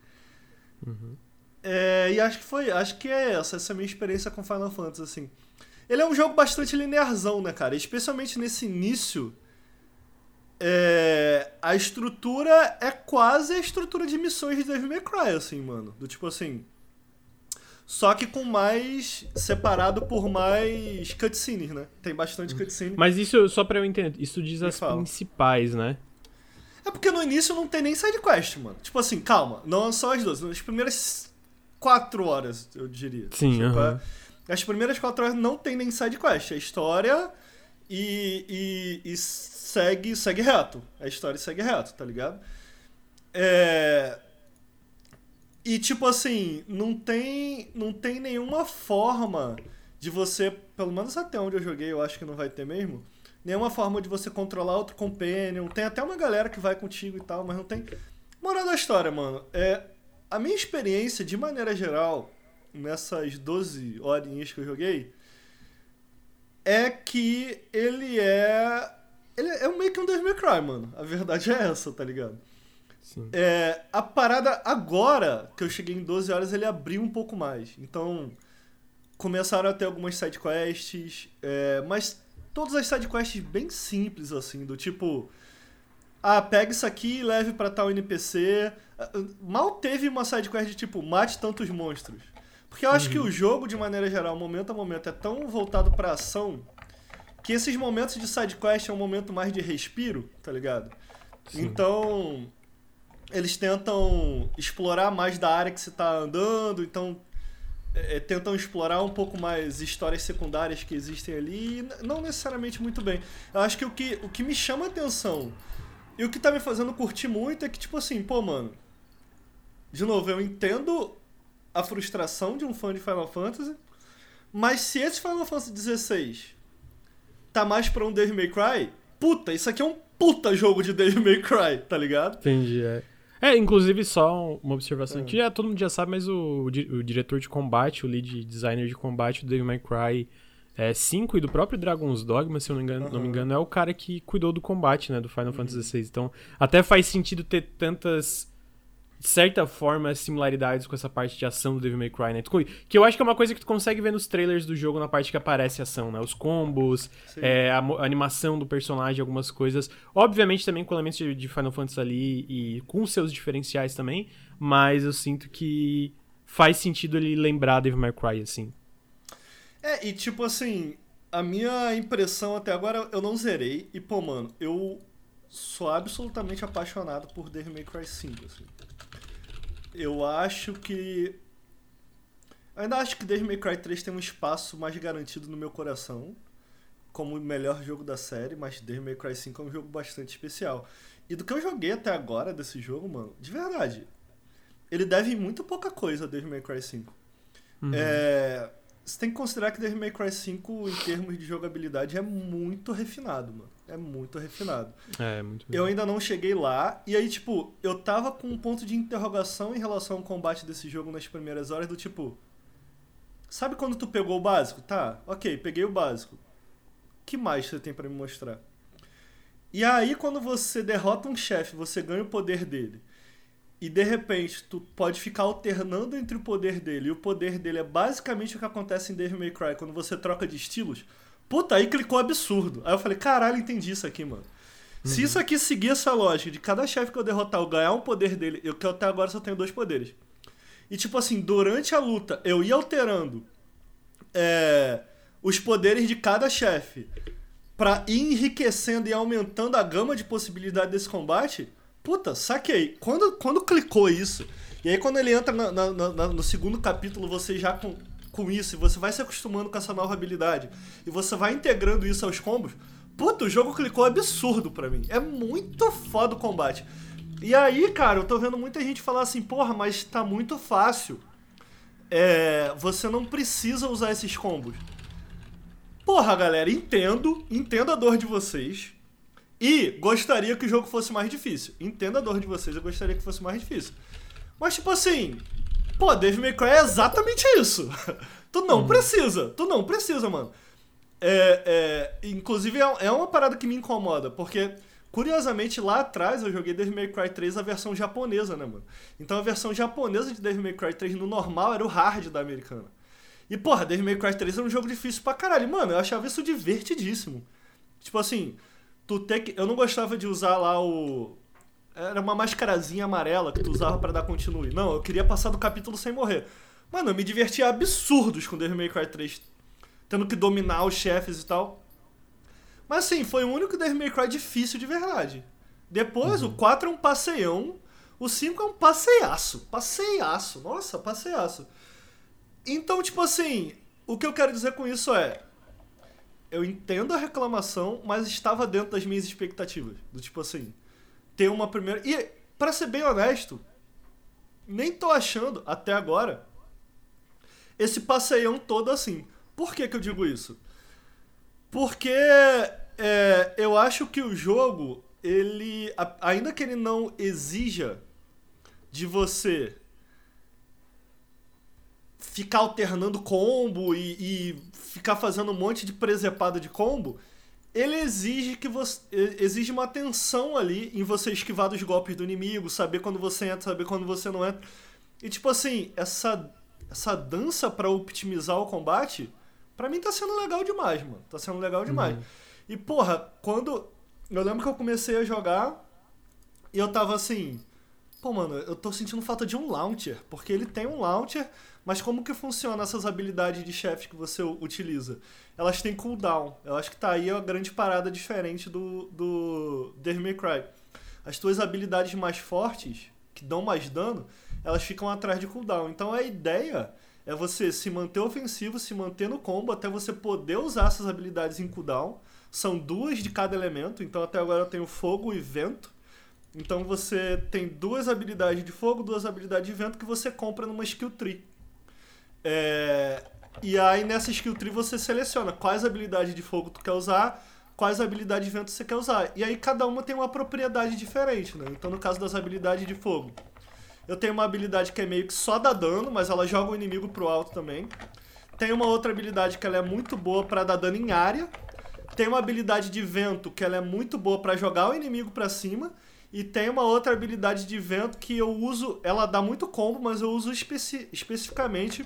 É, e acho que foi, acho que é essa, essa minha experiência com Final Fantasy, assim. Ele é um jogo bastante linearzão, né, cara? Especialmente nesse início. É, a estrutura é quase a estrutura de missões de Devil May Cry, assim, mano. Do tipo assim. Só que com mais. separado por mais cutscenes, né? Tem bastante cutscene. Mas isso, só pra eu entender, isso diz Me as fala. principais, né? É porque no início não tem nem sidequest, mano. Tipo assim, calma, não são as duas. Nas primeiras quatro horas, eu diria. Sim, Tipo, aham. é- As primeiras quatro horas não tem nem sidequest. É história e, e, e segue, segue reto. A história segue reto, tá ligado? É... E tipo assim, não tem, não tem nenhuma forma de você, pelo menos até onde eu joguei, eu acho que não vai ter mesmo, nenhuma forma de você controlar outro companion. Tem até uma galera que vai contigo e tal, mas não tem. Moral da história, mano. É, a minha experiência, de maneira geral, nessas 12 horinhas que eu joguei, é que ele é. Ele é meio que um Devil May Cry, mano. A verdade é essa, tá ligado? Sim. É, a parada agora, que eu cheguei em 12 horas, ele abriu um pouco mais. Então, começaram a ter algumas sidequests, é, mas todas as sidequests bem simples, assim, do tipo... Ah, pega isso aqui e leve pra tal NPC. Ah, Mal teve uma sidequest de tipo, mate tantos monstros. Porque eu acho que o jogo, de maneira geral, momento a momento, é tão voltado pra ação que esses momentos de sidequest é um momento mais de respiro, tá ligado? Sim. Então, eles tentam explorar mais da área que você tá andando, então é, tentam explorar um pouco mais histórias secundárias que existem ali, e não necessariamente muito bem. Eu acho que o que, o que me chama a atenção e o que tá me fazendo curtir muito é que, tipo assim, pô, mano, de novo, eu entendo a frustração de um fã de Final Fantasy, mas se esse Final Fantasy XVI tá mais pra um Devil May Cry, puta, isso aqui é um puta jogo de Devil May Cry, tá ligado? Entendi, é. É, inclusive, só uma observação É. que já, todo mundo já sabe, mas o, o di- o diretor de combate, o lead designer de combate do Devil May Cry é, 5 e do próprio Dragon's Dogma, se eu não, engano, não me engano, é o cara que cuidou do combate, né, do Final Fantasy XVI. Então, até faz sentido ter tantas, de certa forma, similaridades com essa parte de ação do Devil May Cry, né? Tu- Que eu acho que é uma coisa que tu consegue ver nos trailers do jogo na parte que aparece a ação, né? Os combos, é, a, a animação do personagem, algumas coisas. Obviamente também com elementos de, de Final Fantasy ali e com seus diferenciais também, mas eu sinto que faz sentido ele lembrar Devil May Cry, assim. É, e tipo assim, a minha impressão até agora eu não zerei. E, pô, mano, eu sou absolutamente apaixonado por Devil May Cry 5, assim. Eu acho que. Eu ainda acho que Devil May Cry 3 tem um espaço mais garantido no meu coração. Como o melhor jogo da série, mas Devil May Cry 5 é um jogo bastante especial. E do que eu joguei até agora desse jogo, mano, de verdade, ele deve muito pouca coisa a Devil May Cry 5. Uhum. É, você tem que considerar que Devil May Cry 5, em termos de jogabilidade, é muito refinado, mano. É muito refinado. É, muito Eu ainda não cheguei lá, e aí, tipo, eu tava com um ponto de interrogação em relação ao combate desse jogo nas primeiras horas, do tipo. Sabe quando tu pegou o básico? Tá, ok, peguei o básico. que mais você tem pra me mostrar? E aí, quando você derrota um chefe, você ganha o poder dele. E de repente, tu pode ficar alternando entre o poder dele. E o poder dele é basicamente o que acontece em Devil May Cry, quando você troca de estilos. Puta, aí clicou absurdo. Aí eu falei, caralho, entendi isso aqui, mano. Se isso aqui seguir essa lógica de cada chefe que eu derrotar eu ganhar um poder dele, eu que até agora só tenho dois poderes. E tipo assim, durante a luta eu ia alterando é, os poderes de cada chefe pra ir enriquecendo e aumentando a gama de possibilidade desse combate. Puta, saquei. Quando, quando clicou isso, e aí quando ele entra na- na- na- no segundo capítulo, você já com, com isso, e você vai se acostumando com essa nova habilidade, e você vai integrando isso aos combos, puta, o jogo clicou absurdo pra mim. É muito foda o combate. E aí, cara, eu tô vendo muita gente falar assim, porra, mas tá muito fácil. É, você não precisa usar esses combos. Porra, galera, entendo, entendo a dor de vocês. E gostaria que o jogo fosse mais difícil. Entendo a dor de vocês, eu gostaria que fosse mais difícil. Mas, tipo assim, pô, Devil May Cry é exatamente isso. tu não precisa, tu não precisa, mano. É, é, inclusive, é, é uma parada que me incomoda, porque, curiosamente, lá atrás eu joguei Devil May Cry 3 a versão japonesa, né, mano? Então a versão japonesa de Devil May Cry 3 no normal era o hard da americana. E, porra, Devil May Cry 3 era um jogo difícil pra caralho. Mano, eu achava isso divertidíssimo. Tipo assim, tu ter que. Eu não gostava de usar lá o. Era uma mascarazinha amarela que tu usava pra dar continue. Não, eu queria passar do capítulo sem morrer. Mano, eu me divertia absurdos com Devil May Cry 3. Tendo que dominar os chefes e tal. Mas assim, foi o único Devil May Cry difícil de verdade. Depois, o 4 é um passeião. O 5 é um passeiaço. Passeiaço. Nossa, passeiaço. Então, tipo assim, o que eu quero dizer com isso é. Eu entendo a reclamação, mas estava dentro das minhas expectativas. Do tipo assim, ter uma primeira. E, pra ser bem honesto, nem tô achando, até agora, esse passeião todo assim. Por que, que eu digo isso? Porque é, eu acho que o jogo, ele. Ainda que ele não exija de você ficar alternando combo e, e ficar fazendo um monte de presepada de combo, ele exige que você exige uma atenção ali em você esquivar dos golpes do inimigo, saber quando você entra, saber quando você não entra. E tipo assim, essa essa dança para optimizar o combate, para mim tá sendo legal demais, mano. Tá sendo legal demais. Uhum. E porra, quando eu lembro que eu comecei a jogar e eu tava assim, pô, mano, eu tô sentindo falta de um launcher, porque ele tem um launcher, mas como que funciona essas habilidades de chefe que você utiliza? Elas têm cooldown. Eu acho que tá aí a grande parada diferente do, do Devil May Cry. As tuas habilidades mais fortes, que dão mais dano, elas ficam atrás de cooldown. Então a ideia é você se manter ofensivo, se manter no combo até você poder usar essas habilidades em cooldown. São duas de cada elemento, então até agora eu tenho fogo e vento. Então você tem duas habilidades de fogo, duas habilidades de vento que você compra numa skill tree. É... E aí nessa skill tree você seleciona quais habilidades de fogo tu quer usar, quais habilidades de vento você quer usar. E aí cada uma tem uma propriedade diferente, né? Então no caso das habilidades de fogo, eu tenho uma habilidade que é meio que só dá dano, mas ela joga o inimigo pro alto também. Tem uma outra habilidade que ela é muito boa para dar dano em área. Tem uma habilidade de vento que ela é muito boa para jogar o inimigo para cima. E tem uma outra habilidade de vento que eu uso, ela dá muito combo, mas eu uso especi especificamente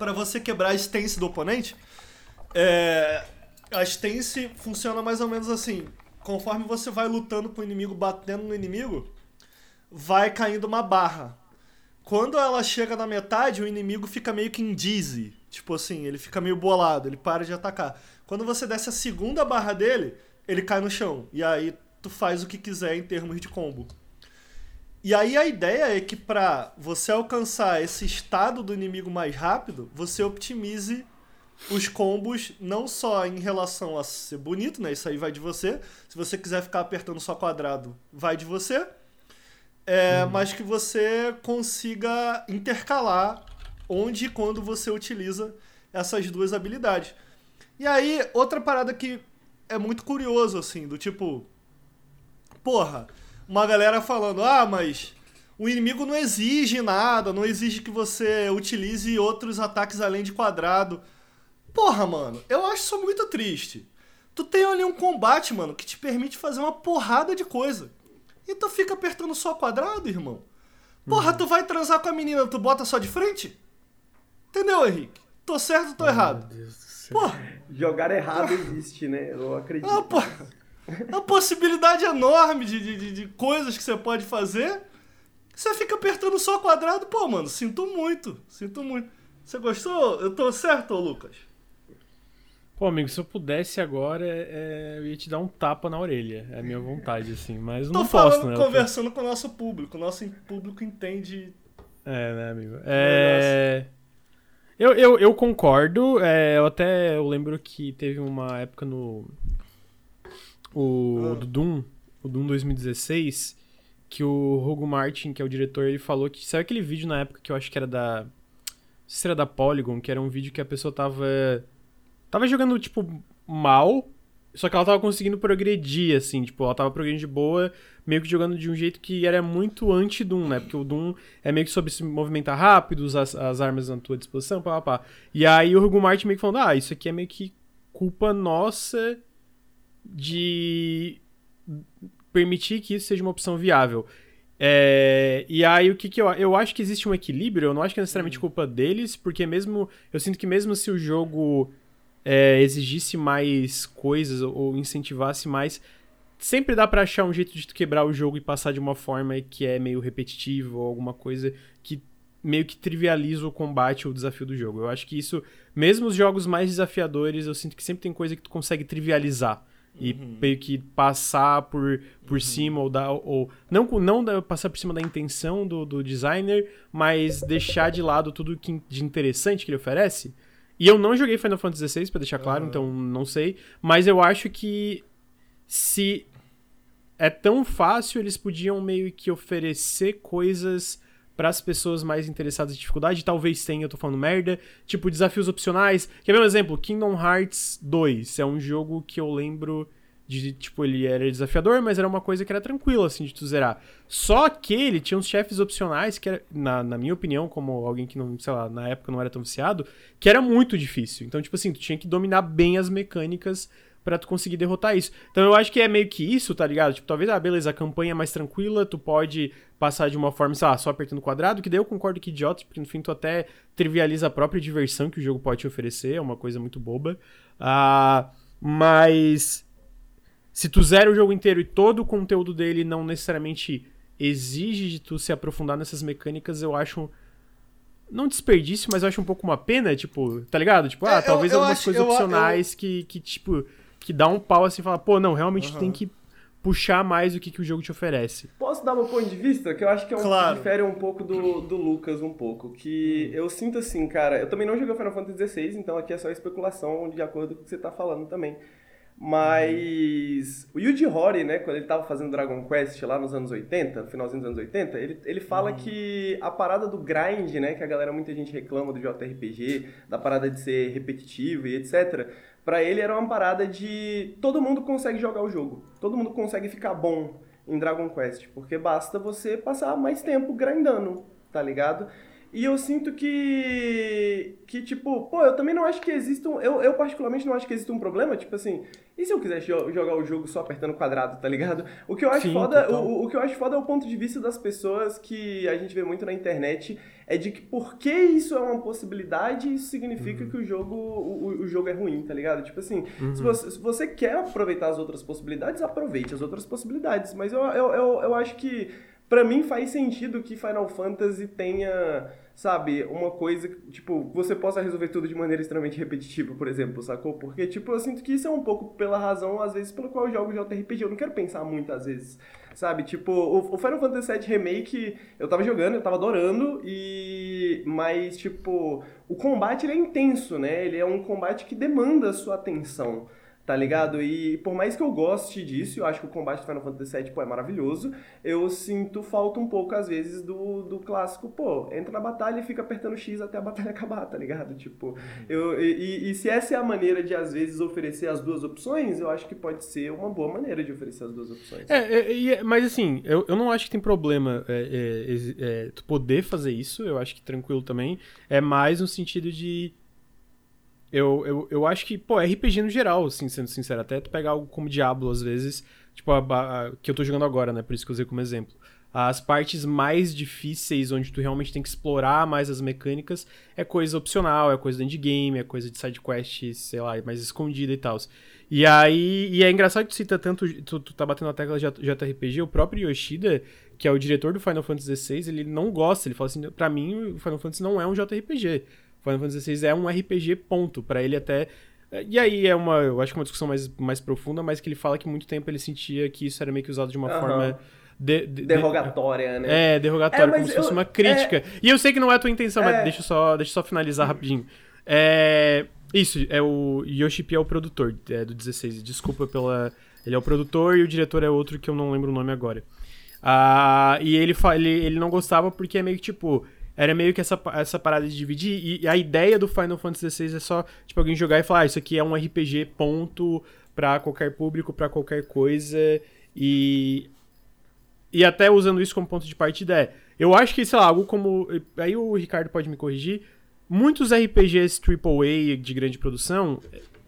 para você quebrar a stance do oponente. É, a stance funciona mais ou menos assim: conforme você vai lutando com o inimigo, batendo no inimigo, vai caindo uma barra. Quando ela chega na metade, o inimigo fica meio que em dizzy. Tipo assim, ele fica meio bolado, ele para de atacar. Quando você desce a segunda barra dele, ele cai no chão. E aí tu faz o que quiser em termos de combo. E aí a ideia é que para você alcançar esse estado do inimigo mais rápido, você optimize os combos não só em relação a ser bonito, né? Isso aí vai de você. Se você quiser ficar apertando só quadrado, vai de você é, uhum. mas que você consiga intercalar onde e quando você utiliza essas duas habilidades. E aí, outra parada que é muito curioso, assim, do tipo. Porra, uma galera falando, ah, mas o inimigo não exige nada, não exige que você utilize outros ataques além de quadrado. Porra, mano, eu acho isso muito triste. Tu tem ali um combate, mano, que te permite fazer uma porrada de coisa. E tu fica apertando só quadrado, irmão? Porra, uhum. tu vai transar com a menina, tu bota só de frente? Entendeu, Henrique? Tô certo ou tô errado? Meu Deus do céu. Porra. Jogar errado porra. existe, né? Eu acredito. Ah, porra. É uma possibilidade enorme de, de, de coisas que você pode fazer. Você fica apertando só quadrado, pô, mano, sinto muito, sinto muito. Você gostou? Eu tô certo, Lucas? Pô, amigo, se eu pudesse agora, é, eu ia te dar um tapa na orelha. É a minha vontade, assim. Mas Tô não posso, né? conversando com o nosso público. O nosso público entende. É, né, amigo? É. Eu, eu, eu concordo. É, eu até eu lembro que teve uma época no. O ah. do Doom, o Doom 2016, que o Hugo Martin, que é o diretor, ele falou que. Sabe aquele vídeo na época que eu acho que era da. Não sei se era da Polygon, que era um vídeo que a pessoa tava tava jogando, tipo, mal, só que ela tava conseguindo progredir, assim, tipo, ela tava progredindo de boa, meio que jogando de um jeito que era muito anti-Doom, né? Porque o Doom é meio que sobre se movimentar rápido, usar as, as armas na tua disposição, pá, pá, pá. E aí o Hugo Martin meio que falando, ah, isso aqui é meio que culpa nossa de permitir que isso seja uma opção viável. É, e aí o que que eu... Eu acho que existe um equilíbrio, eu não acho que é necessariamente uhum. culpa deles, porque mesmo... Eu sinto que mesmo se o jogo é, exigisse mais coisas ou incentivasse mais, sempre dá para achar um jeito de tu quebrar o jogo e passar de uma forma que é meio repetitiva ou alguma coisa que meio que trivializa o combate ou o desafio do jogo. Eu acho que isso, mesmo os jogos mais desafiadores, eu sinto que sempre tem coisa que tu consegue trivializar e uhum. meio que passar por, por uhum. cima ou dar ou não não passar por cima da intenção do, do designer, mas deixar de lado tudo que de interessante que ele oferece. E eu não joguei Final Fantasy XVI, pra deixar claro, uhum. então não sei. Mas eu acho que se é tão fácil, eles podiam meio que oferecer coisas para as pessoas mais interessadas em dificuldade. Talvez tenha, eu tô falando merda. Tipo, desafios opcionais. Quer ver um exemplo? Kingdom Hearts 2 é um jogo que eu lembro de, tipo, ele era desafiador, mas era uma coisa que era tranquila, assim, de tu zerar. Só que ele tinha uns chefes opcionais que era, na, na minha opinião, como alguém que não, sei lá, na época não era tão viciado, que era muito difícil. Então, tipo assim, tu tinha que dominar bem as mecânicas para tu conseguir derrotar isso. Então eu acho que é meio que isso, tá ligado? Tipo, talvez, ah, beleza, a campanha é mais tranquila, tu pode passar de uma forma, sei lá, só apertando quadrado, que daí eu concordo que idiota, porque no fim tu até trivializa a própria diversão que o jogo pode te oferecer, é uma coisa muito boba. Ah, mas se tu zera o jogo inteiro e todo o conteúdo dele não necessariamente exige de tu se aprofundar nessas mecânicas, eu acho não desperdício, mas eu acho um pouco uma pena, tipo, tá ligado? Tipo, ah, É, talvez eu- eu algumas acho- coisas eu- opcionais Que, que, tipo, que dá um pau assim e fala, pô, não, realmente tu Aham. tem que puxar mais o que, que o jogo te oferece. Posso dar meu ponto de vista? Que eu acho que é um, Claro. difere um pouco do, do Lucas, um pouco. Que eu sinto assim, cara. Eu também não joguei Final Fantasy XVI, então aqui é só especulação de acordo com o que você tá falando também. Mas o Yuji Horii, né, quando ele tava fazendo Dragon Quest lá nos anos 80, no finalzinho dos anos 80, ele, ele fala que a parada do grind, né, que a galera, muita gente reclama do JRPG, da parada de ser repetitivo e etc., pra ele era uma parada de todo mundo consegue jogar o jogo, todo mundo consegue ficar bom em Dragon Quest, porque basta você passar mais tempo grindando, tá ligado? E eu sinto que. Que, tipo, pô, eu também não acho que exista um. Eu, eu particularmente não acho que exista um problema, tipo assim. E se eu quiser jo- jogar o jogo só apertando quadrado, tá ligado? O que eu acho Sim, foda. total. O, o que eu acho foda é o ponto de vista das pessoas que a gente vê muito na internet. É de que porque isso é uma possibilidade, isso significa que o jogo, o, o- jogo é ruim, tá ligado? Tipo assim, se, você, se você quer aproveitar as outras possibilidades, aproveite as outras possibilidades. Mas eu, eu, eu, eu acho que Pra mim faz sentido que Final Fantasy tenha, sabe, uma coisa, tipo, você possa resolver tudo de maneira extremamente repetitiva, por exemplo, sacou? Porque, tipo, eu sinto que isso é um pouco pela razão, às vezes, pelo qual eu jogo JRPG. Eu não quero pensar muito, às vezes, sabe? Tipo, o Final Fantasy VII Remake, eu tava jogando, eu tava adorando, e... Mas, tipo, o combate, ele é intenso, né? Ele é um combate que demanda a sua atenção. Tá ligado? E por mais que eu goste disso, eu acho que o combate do Final Fantasy VII pô, é maravilhoso, eu sinto falta um pouco, às vezes, do, do clássico, pô, entra na batalha e fica apertando X até a batalha acabar, tá ligado? Tipo, eu, e, e- se essa é a maneira de, às vezes, oferecer as duas opções, eu acho que pode ser uma boa maneira de oferecer as duas opções. É, é, é- mas assim, eu, eu não acho que tem problema é, é, é, tu poder fazer isso, eu acho que tranquilo também. É mais no sentido de. Eu, eu, eu acho que, pô, RPG no geral, assim, sendo sincero, até tu pegar algo como Diablo, às vezes, tipo, a, a- que eu tô jogando agora, né? Por isso que eu usei como exemplo. As partes mais difíceis, onde tu realmente tem que explorar mais as mecânicas, é coisa opcional, é coisa do endgame, é coisa de side quest, sei lá, mais escondida e tal. E aí, e é engraçado que tu cita tanto, tu, tu tá batendo a tecla de JRPG, o próprio Yoshida, que é o diretor do Final Fantasy XVI, ele não gosta, ele fala assim, pra mim o Final Fantasy não é um JRPG. Final Fantasy XVI é um RPG, ponto. Pra ele até... E aí é uma, eu acho que é uma discussão mais, mais profunda, mas que ele fala que muito tempo ele sentia que isso era meio que usado de uma Aham. forma... de- de- de- Derrogatória, né? é, derrogatório, É, como se fosse eu- uma crítica. E eu sei que não é a tua intenção, É. mas deixa eu só, deixa eu só finalizar rapidinho. É, isso, é o Yoshi P é o produtor é, do 16. Desculpa pela. Ele é o produtor e o diretor é outro que eu não lembro o nome agora. Ah, e ele, fa- ele, ele não gostava porque é meio que tipo. Era meio que essa, essa parada de dividir. E, e a ideia do Final Fantasy XVI é só, tipo, alguém jogar e falar: ah, isso aqui é um RPG, ponto, pra qualquer público, pra qualquer coisa. E e até usando isso como ponto de partida é. Eu acho que, sei lá, algo como. Aí o Ricardo pode me corrigir. Muitos RPGs AAA de grande produção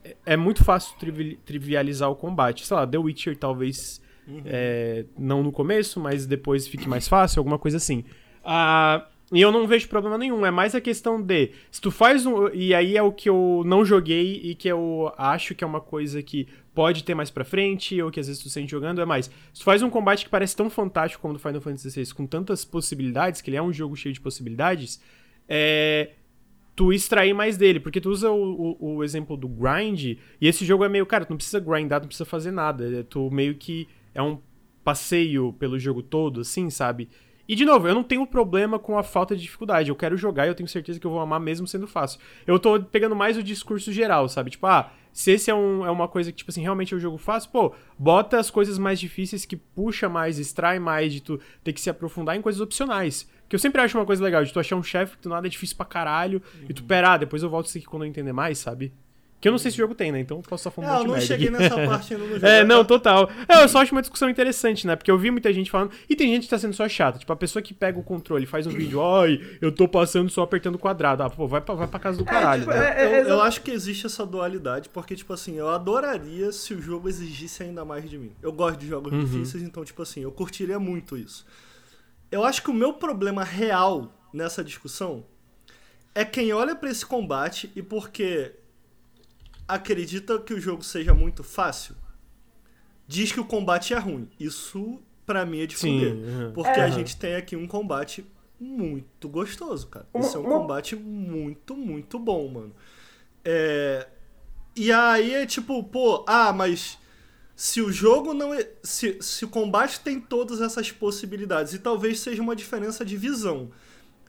é, é muito fácil trivi- trivializar o combate. Sei lá, The Witcher talvez é, não no começo, mas depois fique mais fácil, alguma coisa assim. Ah, e eu não vejo problema nenhum. É mais a questão de. Se tu faz um. E aí é o que eu não joguei e que eu acho que é uma coisa que pode ter mais pra frente, ou que às vezes tu sente jogando, é mais. Se tu faz um combate que parece tão fantástico como o do Final Fantasy XVI, com tantas possibilidades, que ele é um jogo cheio de possibilidades, é. Tu extrair mais dele, porque tu usa o, o, o exemplo do grind, e esse jogo é meio, cara, tu não precisa grindar, tu não precisa fazer nada. é- Tu meio que é um passeio pelo jogo todo, assim, sabe? E, de novo, eu não tenho problema com a falta de dificuldade. Eu quero jogar e eu tenho certeza que eu vou amar mesmo sendo fácil. Eu tô pegando mais o discurso geral, sabe? Tipo, ah, se esse é, um, é uma coisa que, tipo assim, realmente é um jogo fácil, pô, bota as coisas mais difíceis que puxa mais, extrai mais de tu ter que se aprofundar em coisas opcionais. Que eu sempre acho uma coisa legal, de tu achar um chefe que do nada é difícil pra caralho, e tu, pera, ah, depois eu volto isso aqui quando eu entender mais, sabe? Que eu não sei se o jogo tem, né? Então eu posso só É, falar um eu não cheguei aqui. nessa parte ainda no jogo. É, não, Eu- total. É, eu só acho uma discussão interessante, né? Porque eu vi muita gente falando. E tem gente que tá sendo só chata. Tipo, a pessoa que pega o controle e faz um vídeo, ai, eu tô passando só apertando o quadrado. Ah, pô, vai pra, vai pra casa do caralho. tipo, né? é- Eu, é- eu acho que existe essa dualidade, porque, tipo assim, eu adoraria se o jogo exigisse ainda mais de mim. Eu gosto de jogos Uhum. difíceis, então, tipo assim, eu curtiria muito isso. Eu acho que o meu problema real nessa discussão é quem olha pra esse combate e porque acredita que o jogo seja muito fácil, diz que o combate é ruim. Isso, pra mim, é de Sim, fuder. uhum. Porque a É. gente tem aqui um combate muito gostoso, cara. Esse é um combate muito, muito bom, mano. É... E aí é tipo, pô, ah, mas se o jogo não é. Se, se o combate tem todas essas possibilidades, e talvez seja uma diferença de visão.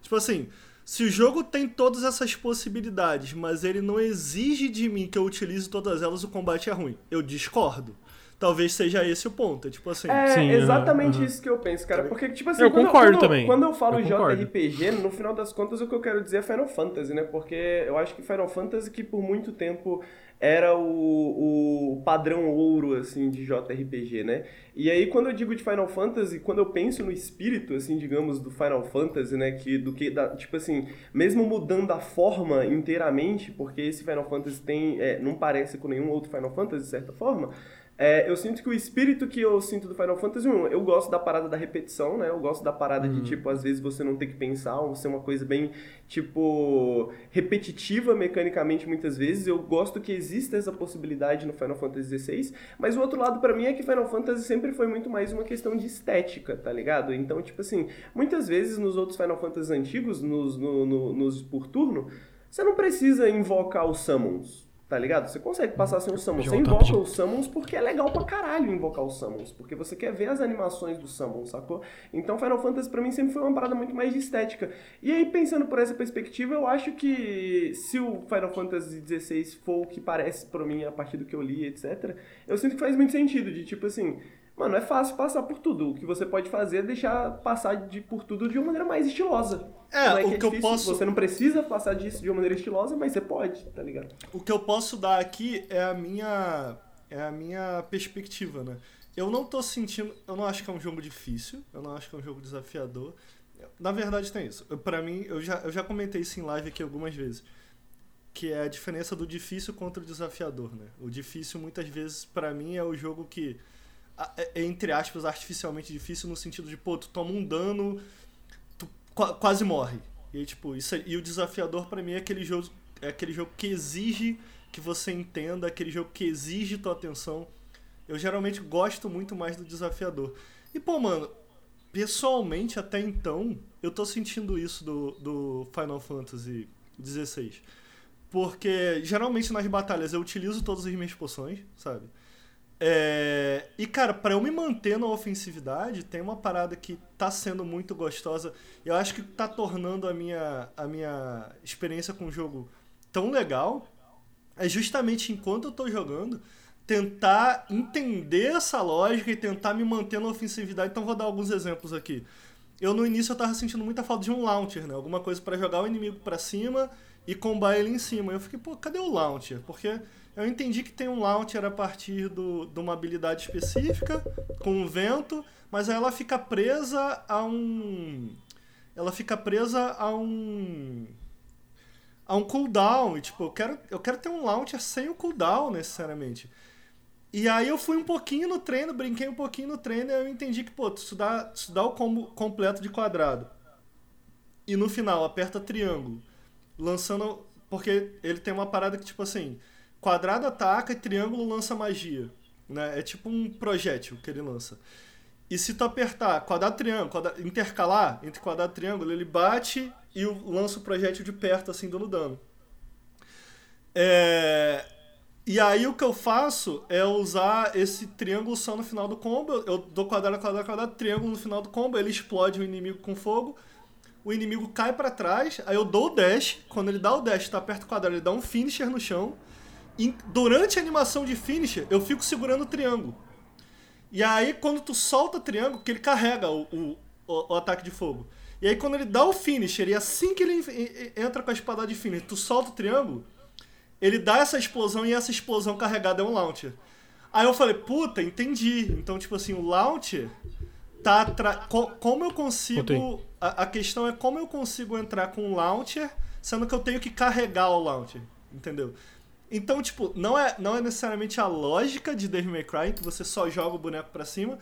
Tipo assim, se o jogo tem todas essas possibilidades, mas ele não exige de mim que eu utilize todas elas, o combate é ruim. Eu discordo. Talvez seja esse o ponto. É tipo assim. É Sim, exatamente aham, isso que eu penso, cara. Porque, tipo assim, Eu quando, concordo quando, também. Quando eu falo Eu. JRPG, no final das contas, o que eu quero dizer é Final Fantasy, né? Porque eu acho que Final Fantasy, que por muito tempo era o, o padrão ouro, assim, de JRPG, né? E aí, quando eu digo de Final Fantasy, quando eu penso no espírito, assim, digamos, do Final Fantasy, né? Que, do que, da, tipo assim, mesmo mudando a forma inteiramente, porque esse Final Fantasy tem, é, não parece com nenhum outro Final Fantasy, de certa forma, é, eu sinto que o espírito que eu sinto do Final Fantasy 1, eu gosto da parada da repetição, né? Eu gosto da parada de, tipo, às vezes você não ter que pensar, ou ser uma coisa bem, tipo, repetitiva mecanicamente muitas vezes. Eu gosto que exista essa possibilidade no Final Fantasy XVI, mas o outro lado pra mim é que Final Fantasy sempre foi muito mais uma questão de estética, tá ligado? Então, tipo assim, muitas vezes nos outros Final Fantasy antigos, nos, no- no- nos por turno, você não precisa invocar os summons, tá ligado? Você consegue passar sem os summons. Você Jogo invoca os summons porque é legal pra caralho invocar os summons, porque você quer ver as animações dos summons, sacou? Então Final Fantasy pra mim sempre foi uma parada muito mais de estética. E aí, pensando por essa perspectiva, eu acho que se o Final Fantasy XVI for o que parece pra mim a partir do que eu li, etc., eu sinto que faz muito sentido, de tipo assim... Mano, é fácil passar por tudo. O que você pode fazer é deixar passar de, por tudo de uma maneira mais estilosa. É, Não o é que eu difícil, posso- Você não precisa passar disso de uma maneira estilosa, mas você pode, tá ligado? O que eu posso dar aqui é a minha é a minha perspectiva, né? Eu não tô sentindo, eu não acho que é um jogo difícil, eu não acho que é um jogo desafiador. Na verdade tem isso. Eu- Pra mim, eu já, eu já comentei isso em live aqui algumas vezes, que é a diferença do difícil contra o desafiador, né? O difícil muitas vezes pra mim é o jogo que é, entre aspas artificialmente difícil no sentido de, pô, tu toma um dano, tu qua- quase morre. E tipo, isso aí- e o desafiador pra mim é aquele jogo é aquele jogo que exige que você entenda, aquele jogo que exige tua atenção. Eu geralmente gosto muito mais do desafiador. E pô, mano, pessoalmente até então, eu tô sentindo isso do, do Final Fantasy XVI. Porque geralmente nas batalhas eu utilizo todas as minhas poções, sabe? É, E, cara, pra eu me manter na ofensividade, tem uma parada que tá sendo muito gostosa. Eu acho que tá tornando a minha, a minha experiência com o jogo tão legal. É justamente enquanto eu tô jogando, tentar entender essa lógica e tentar me manter na ofensividade. Então, vou dar alguns exemplos aqui. Eu, no início, eu tava sentindo muita falta de um launcher, né? Alguma coisa pra jogar o inimigo pra cima e combar ele em cima. Eu fiquei, pô, cadê o launcher? Porque eu entendi que tem um launcher a partir do, de uma habilidade específica, com um vento, mas ela fica presa a um. Ela fica presa a um. a um cooldown. E tipo, eu quero, eu quero ter um launcher sem o cooldown necessariamente. E aí eu fui um pouquinho no treino, brinquei um pouquinho no treino e eu entendi que, pô, tu dá, tu dá o combo completo de quadrado e no final aperta triângulo, lançando. Porque ele tem uma parada que, tipo assim, quadrado ataca e triângulo lança magia. Né? É tipo um projétil que ele lança. E se tu apertar quadrado triângulo, quadrado, intercalar entre quadrado e triângulo, ele bate e lança o projétil de perto, assim, dando dano. É, E aí o que eu faço é usar esse triângulo só no final do combo. Eu dou quadrado, quadrado, quadrado, triângulo no final do combo, ele explode o inimigo com fogo. O inimigo cai pra trás, aí eu dou o dash. Quando ele dá o dash, tá perto do quadrado, ele dá um finisher no chão. E durante a animação de finisher, eu fico segurando o triângulo. E aí, quando tu solta o triângulo, que ele carrega o, o, o, o ataque de fogo. E aí, quando ele dá o finisher, e assim que ele en- en- entra com a espada de finisher, tu solta o triângulo, ele dá essa explosão e essa explosão carregada é um launcher. Aí eu falei, puta, entendi. Então, tipo assim, o launcher tá. Tra... Co como eu consigo. A, a, questão é como eu consigo entrar com o launcher, sendo que eu tenho que carregar o launcher. Entendeu? Então, tipo, não é, não é necessariamente a lógica de Devil May Cry, que você só joga o boneco pra cima,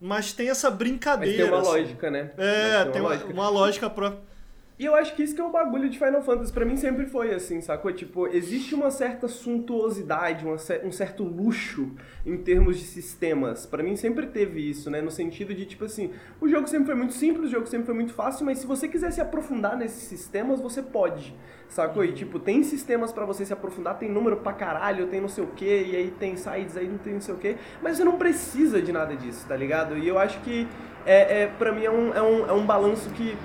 mas tem essa brincadeira. Mas tem uma assim. lógica, né? É, tem, tem uma, uma, lógica. uma lógica própria. E eu acho que isso que é o bagulho de Final Fantasy, pra mim sempre foi assim, sacou? Tipo, existe uma certa suntuosidade, uma, um certo luxo em termos de sistemas. Para mim sempre teve isso, né? No sentido de, tipo assim, o jogo sempre foi muito simples, o jogo sempre foi muito fácil, mas se você quiser se aprofundar nesses sistemas, você pode, sacou? E, tipo, tem sistemas para você se aprofundar, tem número pra caralho, tem não sei o que, e aí tem sites aí, não tem não sei o que, mas você não precisa de nada disso, tá ligado? E eu acho que, é, é, pra mim, é um, é um, é um balanço que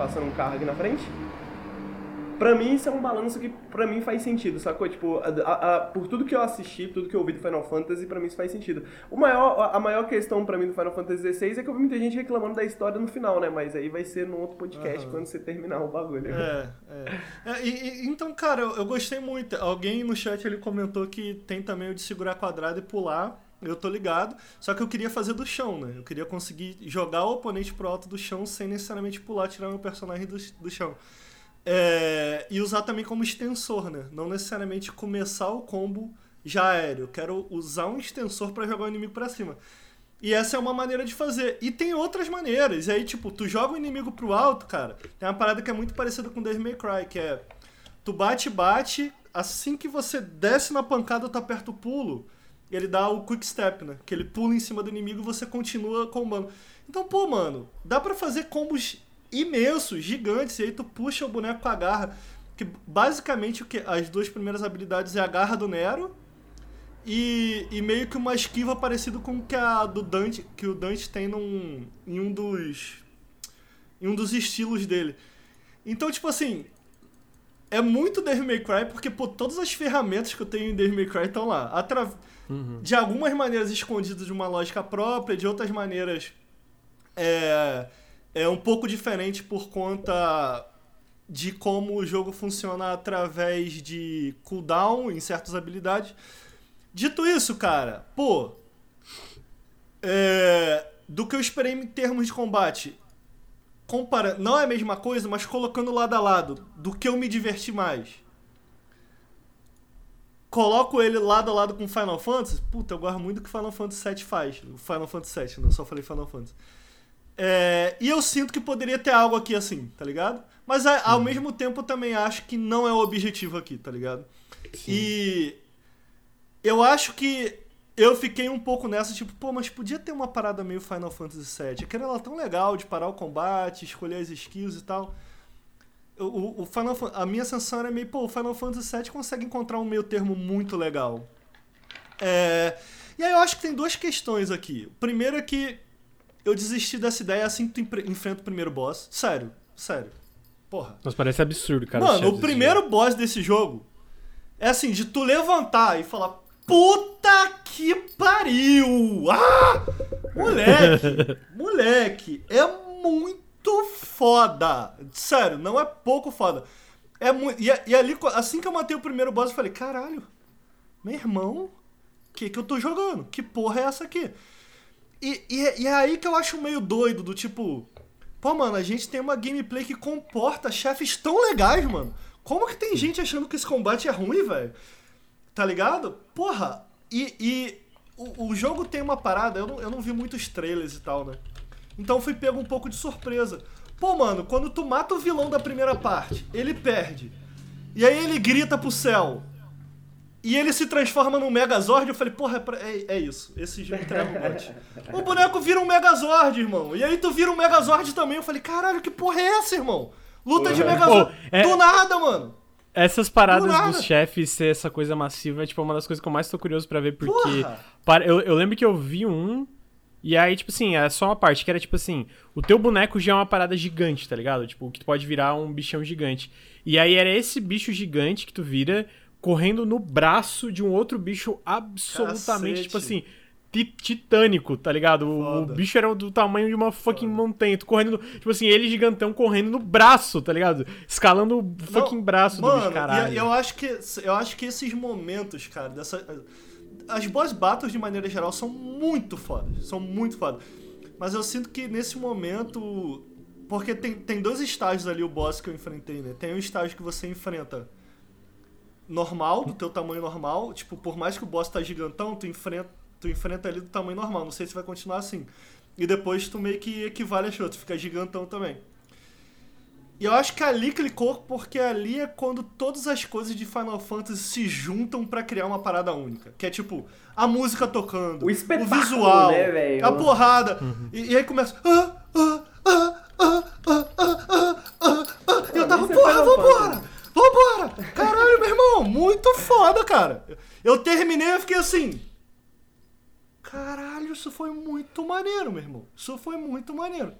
passando um carro aqui na frente. Pra mim, isso é um balanço que pra mim faz sentido, sacou? Tipo, a, a, por tudo que eu assisti, tudo que eu ouvi do Final Fantasy, pra mim isso faz sentido. O maior, a maior questão pra mim do Final Fantasy XVI é que eu vi muita gente reclamando da história no final, né? Mas aí vai ser num outro podcast uhum. quando você terminar o bagulho. É, é. é e, e, então, cara, eu, eu gostei muito. Alguém no chat ele comentou que tem também o de segurar quadrado e pular eu tô ligado. Só que eu queria fazer do chão, né? Eu queria conseguir jogar o oponente pro alto do chão sem necessariamente pular, tirar meu personagem do, do chão. É, e usar também como extensor, né? Não necessariamente começar o combo já aéreo. Quero usar um extensor para jogar o inimigo para cima. E essa é uma maneira de fazer. E tem outras maneiras. E aí, tipo, tu joga o inimigo pro alto, cara. Tem uma parada que é muito parecida com Devil May Cry, que é... Tu bate, bate, assim que você desce na pancada, tu aperta o pulo ele dá o quick step, né? Que ele pula em cima do inimigo e você continua combando. Então, pô, mano, dá para fazer combos imensos, gigantes, e aí tu puxa o boneco com a garra. Que basicamente o que as duas primeiras habilidades é a garra do Nero e, e meio que uma esquiva parecido com que a do Dante, que o Dante tem num, em um dos em um dos estilos dele. Então, tipo assim, é muito Devil May Cry porque pô, todas as ferramentas que eu tenho em Devil May Cry estão lá. Atra Uhum. De algumas maneiras escondidas de uma lógica própria, de outras maneiras é, é um pouco diferente por conta de como o jogo funciona através de cooldown em certas habilidades. Dito isso, cara, pô, é, do que eu esperei em termos de combate, compara, não é a mesma coisa, mas colocando lado a lado, do que eu me diverti mais coloco ele lado a lado com Final Fantasy, puta, eu gosto muito do que Final Fantasy VII faz. Final Fantasy VII, não né? só falei Final Fantasy. É, e eu sinto que poderia ter algo aqui assim, tá ligado? Mas ao uhum. mesmo tempo eu também acho que não é o objetivo aqui, tá ligado? Sim. E eu acho que eu fiquei um pouco nessa, tipo, pô, mas podia ter uma parada meio Final Fantasy VII. Aquela era tão legal de parar o combate, escolher as skills e tal o, o Final, a minha sensação era meio, pô, o Final Fantasy VII consegue encontrar um meio termo muito legal. É, e aí eu acho que tem duas questões aqui. O primeiro é que eu desisti dessa ideia assim que tu enfrenta o primeiro boss. Sério, sério. Porra. Mas parece absurdo, cara. Mano, o primeiro jogo. boss desse jogo é assim, de tu levantar e falar, puta que pariu! Ah! Moleque! moleque, é muito foda. Sério, não é pouco foda. É muito. E, e, ali, assim que eu matei o primeiro boss, eu falei, caralho, meu irmão, o que, que eu tô jogando? Que porra é essa aqui? E, e, e, é aí que eu acho meio doido, do tipo. Pô, mano, a gente tem uma gameplay que comporta chefes tão legais, mano. Como que tem gente achando que esse combate é ruim, velho? Tá ligado? Porra, e, e o, o, jogo tem uma parada, eu não, eu não vi muitos trailers e tal, né? Então fui pego um pouco de surpresa. Pô, mano, quando tu mata o vilão da primeira parte, ele perde. E aí ele grita pro céu. E ele se transforma num Megazord. Eu falei, porra, é, é isso. Esse jogo entrega um bot. O boneco vira um Megazord, irmão. E aí tu vira um Megazord também. Eu falei, caralho, que porra é essa, irmão? Luta de Megazord. Pô, é... Do nada, mano. Essas paradas do dos chefes ser essa coisa massiva é tipo uma das coisas que eu mais tô curioso para ver, porque. Eu, eu lembro que eu vi um e aí, tipo assim, é só uma parte que era tipo assim: o teu boneco já é uma parada gigante, tá ligado? Tipo, que tu pode virar um bichão gigante. E aí era esse bicho gigante que tu vira correndo no braço de um outro bicho absolutamente, Cacete. tipo assim, titânico, tá ligado? O, o Foda. bicho era do tamanho de uma fucking montanha. Tu correndo, no- tipo assim, ele gigantão correndo no braço, tá ligado? Escalando o fucking Não, braço do Mano, bicho, caralho. e eu acho que eu acho que esses momentos, cara, dessa as boss battles de maneira geral são muito fodas, são muito fodas. Mas eu sinto que nesse momento porque tem, tem dois estágios ali o boss que eu enfrentei, né? Tem um estágio que você enfrenta normal, do teu tamanho normal, tipo, por mais que o boss tá gigantão, tu enfrenta, tu enfrenta ele do tamanho normal. Não sei se vai continuar assim. E depois tu meio que equivale a Shoto, fica gigantão também. E eu acho que ali clicou porque ali é quando todas as coisas de Final Fantasy se juntam para criar uma parada única. Que é tipo, a música tocando, o, o visual, né, a porrada. Uhum. E, e, aí começa. Ah, ah, ah, ah, ah, ah, ah, ah. ah, ah. Eu tava, porra, vambora! Vambora! Caralho, meu irmão, muito foda, cara. Eu terminei e fiquei assim. Caralho, isso foi muito maneiro, meu irmão. Isso foi muito maneiro.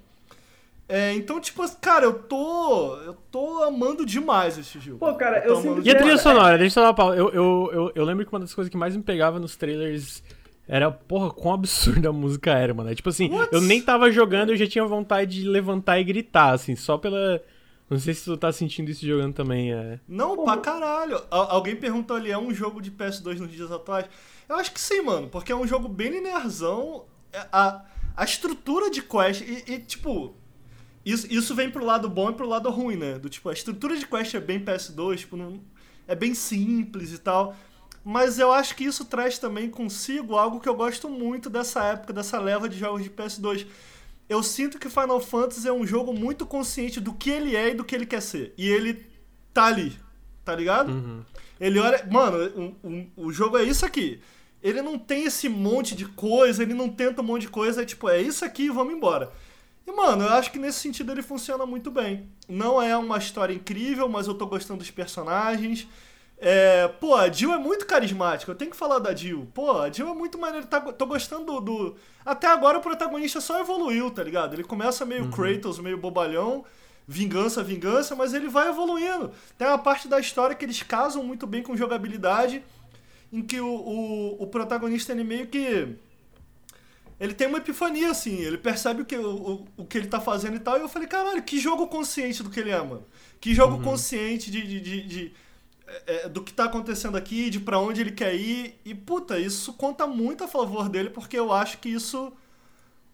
É, então, tipo, cara, eu tô. Eu tô amando demais esse jogo. Pô, cara, eu amando sinto E a trilha sonora, deixa eu só dar uma pausa. Eu, eu, eu, eu lembro que uma das coisas que mais me pegava nos trailers era, porra, quão absurda a música era, mano. É Tipo assim, What? eu nem tava jogando, eu já tinha vontade de levantar e gritar, assim, só pela. Não sei se tu tá sentindo isso jogando também, é. Não, Pô, pra caralho. Al- alguém perguntou ali, é um jogo de PS2 nos dias atuais? Eu acho que sim, mano, porque é um jogo bem linearzão. É, A, a estrutura de quest, e, e, tipo, isso, isso vem pro lado bom e pro lado ruim, né? Do tipo, a estrutura de quest é bem PS2, tipo, não, é bem simples e tal. Mas eu acho que isso traz também consigo algo que eu gosto muito dessa época, dessa leva de jogos de PS2. Eu sinto que Final Fantasy é um jogo muito consciente do que ele é e do que ele quer ser. E ele tá ali, tá ligado? Ele olha. Mano, o, o, o jogo é isso aqui. Ele não tem esse monte de coisa, ele não tenta um monte de coisa, é tipo, é isso aqui vamos embora. E, mano, eu acho que nesse sentido ele funciona muito bem. Não é uma história incrível, mas eu tô gostando dos personagens. É, pô, a Jill é muito carismática, eu tenho que falar da Jill. Pô, a Jill é muito maneira, tá, tô gostando do, do- Até agora o protagonista só evoluiu, tá ligado? Ele começa meio Kratos, meio bobalhão, vingança, vingança, mas ele vai evoluindo. Tem uma parte da história que eles casam muito bem com jogabilidade, em que o, o, o protagonista ele meio que. Ele tem uma epifania, assim, ele percebe o que, o, o que ele tá fazendo e tal, e eu falei, caralho, que jogo consciente do que ele é, mano. Que jogo consciente de, de, de- de- é, é, do que tá acontecendo aqui, de pra onde ele quer ir. E, puta, isso conta muito a favor dele, porque eu acho que isso.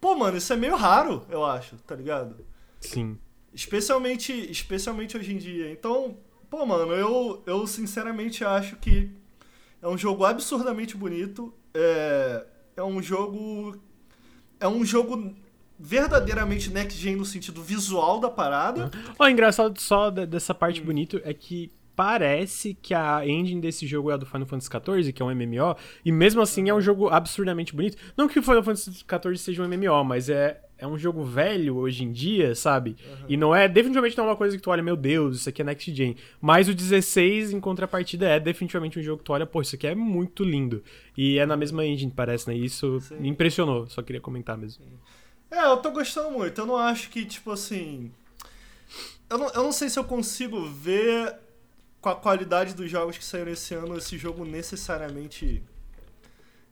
Pô, mano, isso é meio raro, eu acho, tá ligado? Sim. Especialmente, especialmente hoje em dia. Então, pô, mano, eu, eu sinceramente acho que é um jogo absurdamente bonito. É, é um jogo. É um jogo verdadeiramente next gen no sentido visual da parada. Ó, engraçado só de- dessa parte bonita é que parece que a engine desse jogo é a do Final Fantasy XIV, que é um MMO, e mesmo assim é um jogo absurdamente bonito. Não que o Final Fantasy XIV seja um MMO, mas é, é um jogo velho hoje em dia, sabe? E não é, definitivamente não é uma coisa que tu olha, meu Deus, isso aqui é Next Gen. Mas o 16, em contrapartida, é definitivamente um jogo que tu olha, pô, isso aqui é muito lindo. E é na mesma engine, parece, né? E isso Sim. me impressionou, só queria comentar mesmo. É, eu tô gostando muito. Eu não acho que, tipo assim. Eu não, eu não sei se eu consigo ver com a qualidade dos jogos que saíram esse ano esse jogo necessariamente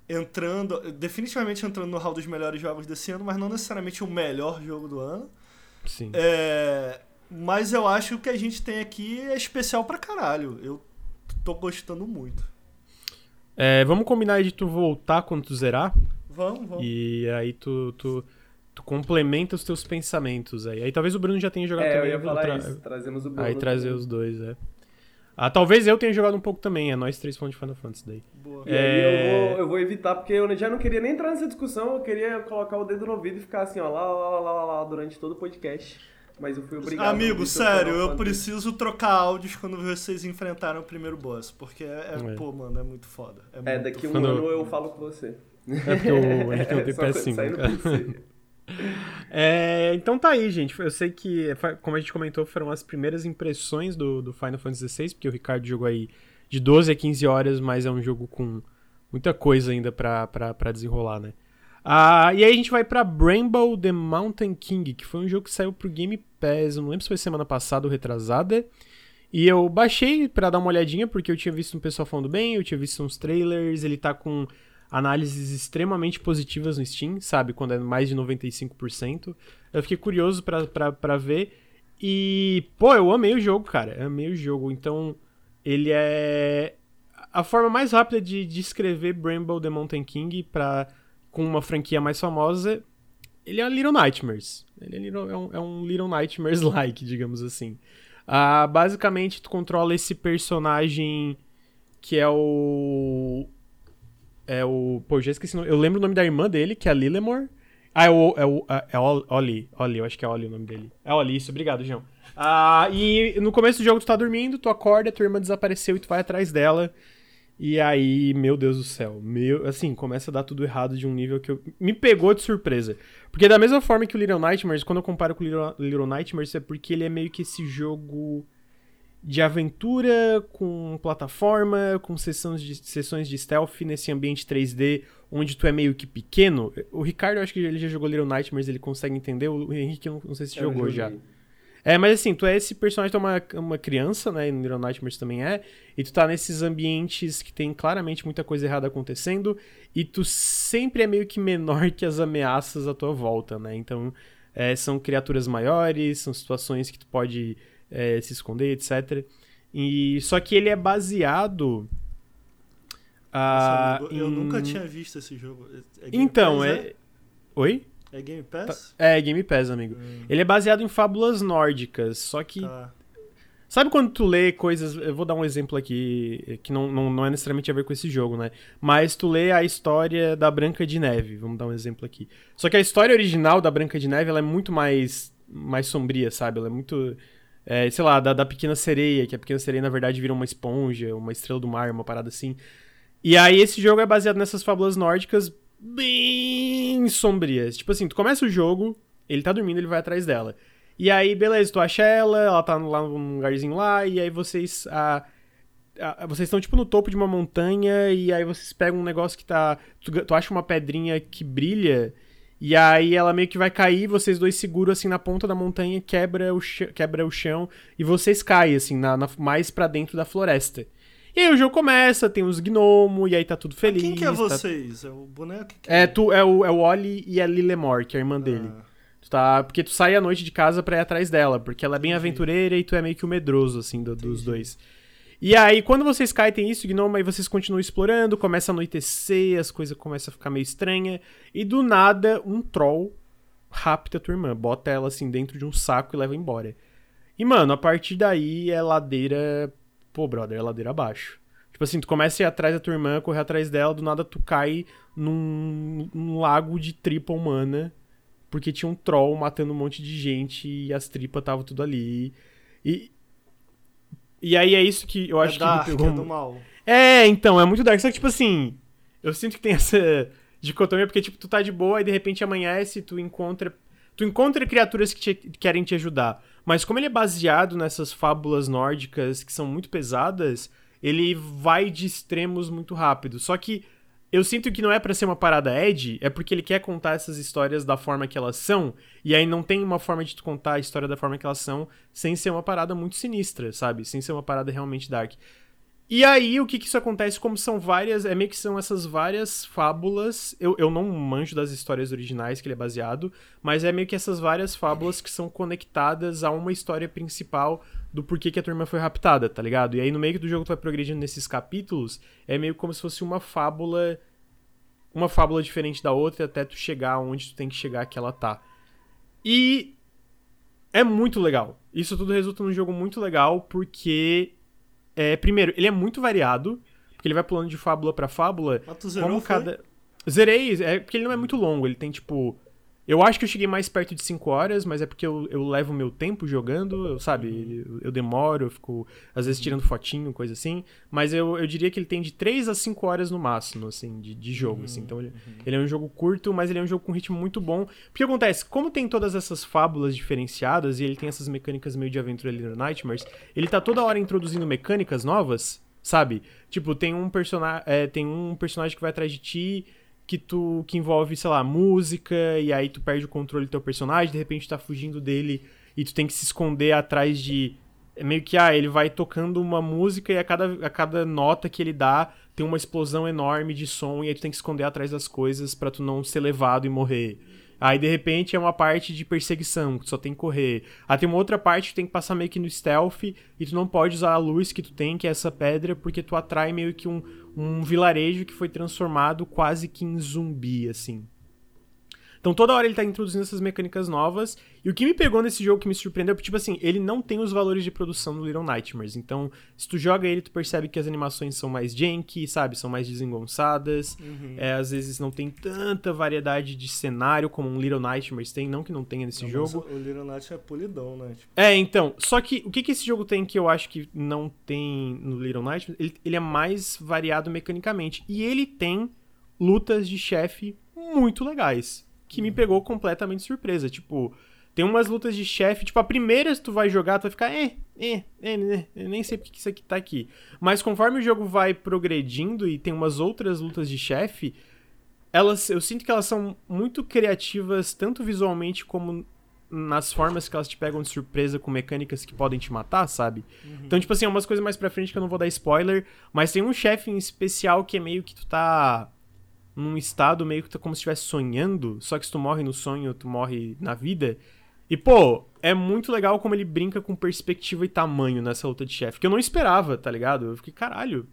entrando. Definitivamente entrando no hall dos melhores jogos desse ano, mas não necessariamente o melhor jogo do ano. Sim. É, mas eu acho que o que a gente tem aqui é especial pra caralho. Eu tô gostando muito. É, vamos combinar aí de tu voltar quando tu zerar? Vamos, vamos. E aí tu, tu, tu complementa os teus pensamentos aí. Aí talvez o Bruno já tenha jogado É, eu também. ia vou falar tra- isso. Trazemos o Bruno. Aí trazer também. os dois, é. Ah, talvez eu tenha jogado um pouco também, é nós três fãs de Final Fantasy daí. Boa. E é... aí eu é. vou, eu vou, evitar, porque eu já não queria nem entrar nessa discussão, eu queria colocar o dedo no ouvido e ficar assim, ó, lá, lá, lá, lá, durante todo o podcast. Mas eu fui obrigado. Amigo, sério, eu preciso trocar áudios quando vocês enfrentaram o primeiro boss, porque é, é. é. pô, mano, é muito foda. É, é muito daqui um ano eu falo com você. É porque o, ele tem o DPS5. É, então tá aí, gente. Eu sei que, como a gente comentou, foram as primeiras impressões do, do Final Fantasy XVI, porque o Ricardo jogou aí de 12 a 15 horas, mas é um jogo com muita coisa ainda pra, desenrolar, né? Ah, e aí a gente vai pra Bramble The Mountain King, que foi um jogo que saiu pro Game Pass, não lembro se foi semana passada ou retrasada. E eu baixei pra dar uma olhadinha, porque eu tinha visto um pessoal falando bem, eu tinha visto uns trailers, ele tá com análises extremamente positivas no Steam, sabe? Quando é mais de 95%. Eu fiquei curioso pra ver. E, pô, eu amei o jogo, cara. Eu amei o jogo. Então, ele é. A forma mais rápida de descrever Bramble the Mountain King pra, com uma franquia mais famosa. Ele é Little Nightmares. Ele é, little, é, um, é um Little Nightmares-like, digamos assim. Ah, basicamente, tu controla esse personagem que é o. É o. Pô, já esqueci. Eu lembro o nome da irmã dele, que é a Lilemore. Ah, é o. É, o, é Oli. Oli, eu acho que é Oli o nome dele. É Oli, isso, obrigado, João. Ah, e no começo do jogo tu tá dormindo, tu acorda, tua irmã desapareceu e tu vai atrás dela. E aí, meu Deus do céu, meu, assim, começa a dar tudo errado de um nível que eu, me pegou de surpresa. Porque da mesma forma que o Little Nightmares, quando eu comparo com o Little, Little Nightmares, é porque ele é meio que esse jogo de aventura com plataforma, com sessões de, sessões de stealth nesse ambiente 3D onde tu é meio que pequeno. O Ricardo, acho que ele já jogou Little Nightmares, ele consegue entender. O Henrique, não, não sei se jogou já. É, mas assim, tu é esse personagem, tu é uma, uma criança, né? E no Little Nightmares também é. E tu tá nesses ambientes que tem claramente muita coisa errada acontecendo. E tu sempre é meio que menor que as ameaças à tua volta, né? Então, é, são criaturas maiores, são situações que tu pode é, se esconder, etc. E só que ele é baseado. Uh, eu em... nunca tinha visto esse jogo. É então, Pass, é... é... Oi? É Game Pass? É, Game Pass, amigo. Hum. Ele é baseado em fábulas nórdicas, só que. Tá. Sabe quando tu lê coisas. Eu vou dar um exemplo aqui, que não, não, não é necessariamente a ver com esse jogo, né? Mas tu lê a história da Branca de Neve. Vamos dar um exemplo aqui. Só que a história original da Branca de Neve ela é muito mais, mais sombria, sabe? Ela é muito é, sei lá, da, da Pequena Sereia, que a Pequena Sereia na verdade vira uma esponja, uma estrela do mar, uma parada assim. E aí esse jogo é baseado nessas fábulas nórdicas bem sombrias. Tipo assim, tu começa o jogo, ele tá dormindo, ele vai atrás dela. E aí, beleza, tu acha ela, ela tá lá num lugarzinho lá, e aí vocês. Ah, ah, vocês estão tipo no topo de uma montanha, e aí vocês pegam um negócio que tá. Tu, tu acha uma pedrinha que brilha. E aí ela meio que vai cair, vocês dois seguram assim na ponta da montanha, quebra o, chão, quebra o chão e vocês caem assim na, na mais para dentro da floresta. E aí o jogo começa, tem os gnomos, e aí tá tudo feliz. quem que é tá... vocês? É o boneco? Que é, é, tu, é, o, é o Oli e a Lilemore, que é a irmã ah. dele. Tu tá, porque tu sai à noite de casa pra ir atrás dela, porque ela é bem Entendi. aventureira e tu é meio que o medroso, assim, do, dos dois. E aí, quando vocês caem, tem isso, Gnome, aí vocês continuam explorando, começa a anoitecer, as coisas começam a ficar meio estranha. E do nada, um troll rapta a tua irmã, bota ela assim dentro de um saco e leva embora. E, mano, a partir daí é ladeira. Pô, brother, é ladeira abaixo. Tipo assim, tu começa a ir atrás da tua irmã, correr atrás dela, do nada tu cai num, num lago de tripa humana, porque tinha um troll matando um monte de gente e as tripas estavam tudo ali. E, e aí é isso que eu é acho dark, que me pegou. É do mal. É, então, é muito dark. Só que, tipo assim, eu sinto que tem essa dicotomia, porque, tipo, tu tá de boa e de repente amanhece, tu encontra. Tu encontra criaturas que te, querem te ajudar. Mas como ele é baseado nessas fábulas nórdicas que são muito pesadas, ele vai de extremos muito rápido. Só que eu sinto que não é para ser uma parada Ed, é porque ele quer contar essas histórias da forma que elas são, e aí não tem uma forma de tu contar a história da forma que elas são sem ser uma parada muito sinistra, sabe? Sem ser uma parada realmente dark. E aí, o que que isso acontece? Como são várias. É meio que são essas várias fábulas. Eu, eu não manjo das histórias originais que ele é baseado, mas é meio que essas várias fábulas que são conectadas a uma história principal do porquê que a turma foi raptada, tá ligado? E aí no meio do jogo tu vai progredindo nesses capítulos, é meio como se fosse uma fábula uma fábula diferente da outra até tu chegar onde tu tem que chegar que ela tá. E é muito legal. Isso tudo resulta num jogo muito legal porque é, primeiro, ele é muito variado, porque ele vai pulando de fábula para fábula. Mas tu zerou, como cada Zerei, é porque ele não é muito longo, ele tem tipo eu acho que eu cheguei mais perto de 5 horas, mas é porque eu, eu levo meu tempo jogando, eu, sabe? Eu, eu, demoro, eu fico às vezes tirando fotinho, coisa assim. Mas eu, eu diria que ele tem de 3 a 5 horas no máximo, assim, de, de jogo, uhum, assim. Então ele, uhum. ele é um jogo curto, mas ele é um jogo com ritmo muito bom. Porque acontece, como tem todas essas fábulas diferenciadas e ele tem essas mecânicas meio de aventura Little Nightmares, ele tá toda hora introduzindo mecânicas novas, sabe? Tipo, tem um, persona é, tem um personagem que vai atrás de ti que tu que envolve, sei lá, música e aí tu perde o controle do teu personagem, de repente tá fugindo dele e tu tem que se esconder atrás de é meio que ah, ele vai tocando uma música e a cada, a cada nota que ele dá, tem uma explosão enorme de som e aí tu tem que esconder atrás das coisas para tu não ser levado e morrer. Aí de repente é uma parte de perseguição, que tu só tem que correr. Aí tem uma outra parte que tu tem que passar meio que no stealth e tu não pode usar a luz que tu tem, que é essa pedra, porque tu atrai meio que um, um vilarejo que foi transformado quase que em zumbi, assim. Então toda hora ele tá introduzindo essas mecânicas novas. E o que me pegou nesse jogo que me surpreendeu, tipo assim, ele não tem os valores de produção do Little Nightmares. Então, se tu joga ele, tu percebe que as animações são mais janky, sabe? São mais desengonçadas. Uhum. É, às vezes não tem tanta variedade de cenário como um Little Nightmares tem, não que não tenha nesse Não, jogo. O Little Night é polidão, né? Tipo, É, então, só que o que, que esse jogo tem que eu acho que não tem no Little Nightmares? Ele, ele é mais variado mecanicamente. E ele tem lutas de chefe muito legais. Que me pegou completamente de surpresa. Tipo, tem umas lutas de chefe. Tipo, a primeira, se tu vai jogar, tu vai ficar, eh, eh, eh, eh, eu nem sei porque que isso aqui tá aqui. Mas conforme o jogo vai progredindo e tem umas outras lutas de chefe, elas, eu sinto que elas são muito criativas, tanto visualmente como nas formas que elas te pegam de surpresa com mecânicas que podem te matar, sabe? Então, tipo assim, é umas coisas mais pra frente que eu não vou dar spoiler, mas tem um chefe em especial que é meio que tu tá num estado meio que tá como se estivesse sonhando, só que se tu morre no sonho, tu morre na vida. E, pô, é muito legal como ele brinca com perspectiva e tamanho nessa luta de chefe, que eu não esperava, tá ligado? Eu fiquei, caralho.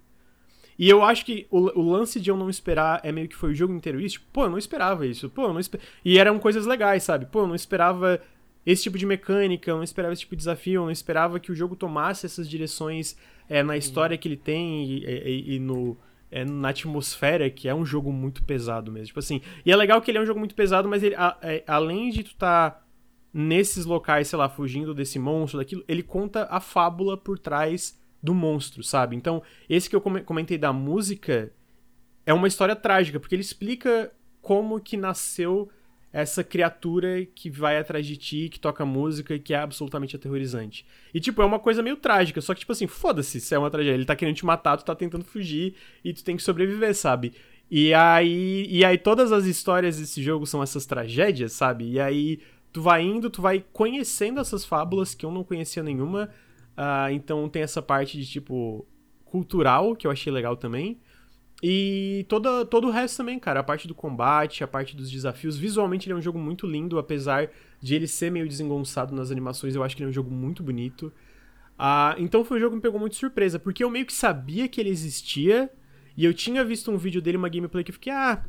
E eu acho que o, o lance de eu não esperar é meio que foi o jogo inteiro isso. Tipo, pô, eu não esperava isso. Pô, eu não esper... E eram coisas legais, sabe? Pô, eu não esperava esse tipo de mecânica, eu não esperava esse tipo de desafio, eu não esperava que o jogo tomasse essas direções é, na história que ele tem e, e- e no, é, na atmosfera, que é um jogo muito pesado mesmo. Tipo assim, e é legal que ele é um jogo muito pesado, mas ele, a- é, além de tu tá nesses locais, sei lá, fugindo desse monstro, daquilo, ele conta a fábula por trás do monstro, sabe? Então, esse que eu come- comentei da música é uma história trágica, porque ele explica como que nasceu essa criatura que vai atrás de ti, que toca música e que é absolutamente aterrorizante. E, tipo, é uma coisa meio trágica, só que, tipo assim, foda-se se é uma tragédia. Ele tá querendo te matar, tu tá tentando fugir e tu tem que sobreviver, sabe? E aí, e aí todas as histórias desse jogo são essas tragédias, sabe? E aí tu vai indo, tu vai conhecendo essas fábulas que eu não conhecia nenhuma. Ah, então tem essa parte de, tipo, cultural, que eu achei legal também. E toda, todo o resto também, cara. A parte do combate, a parte dos desafios. Visualmente ele é um jogo muito lindo, apesar de ele ser meio desengonçado nas animações. Eu acho que ele é um jogo muito bonito. Ah, então foi um jogo que me pegou muito surpresa, porque eu meio que sabia que ele existia. E eu tinha visto um vídeo dele, uma gameplay, que eu fiquei, ah,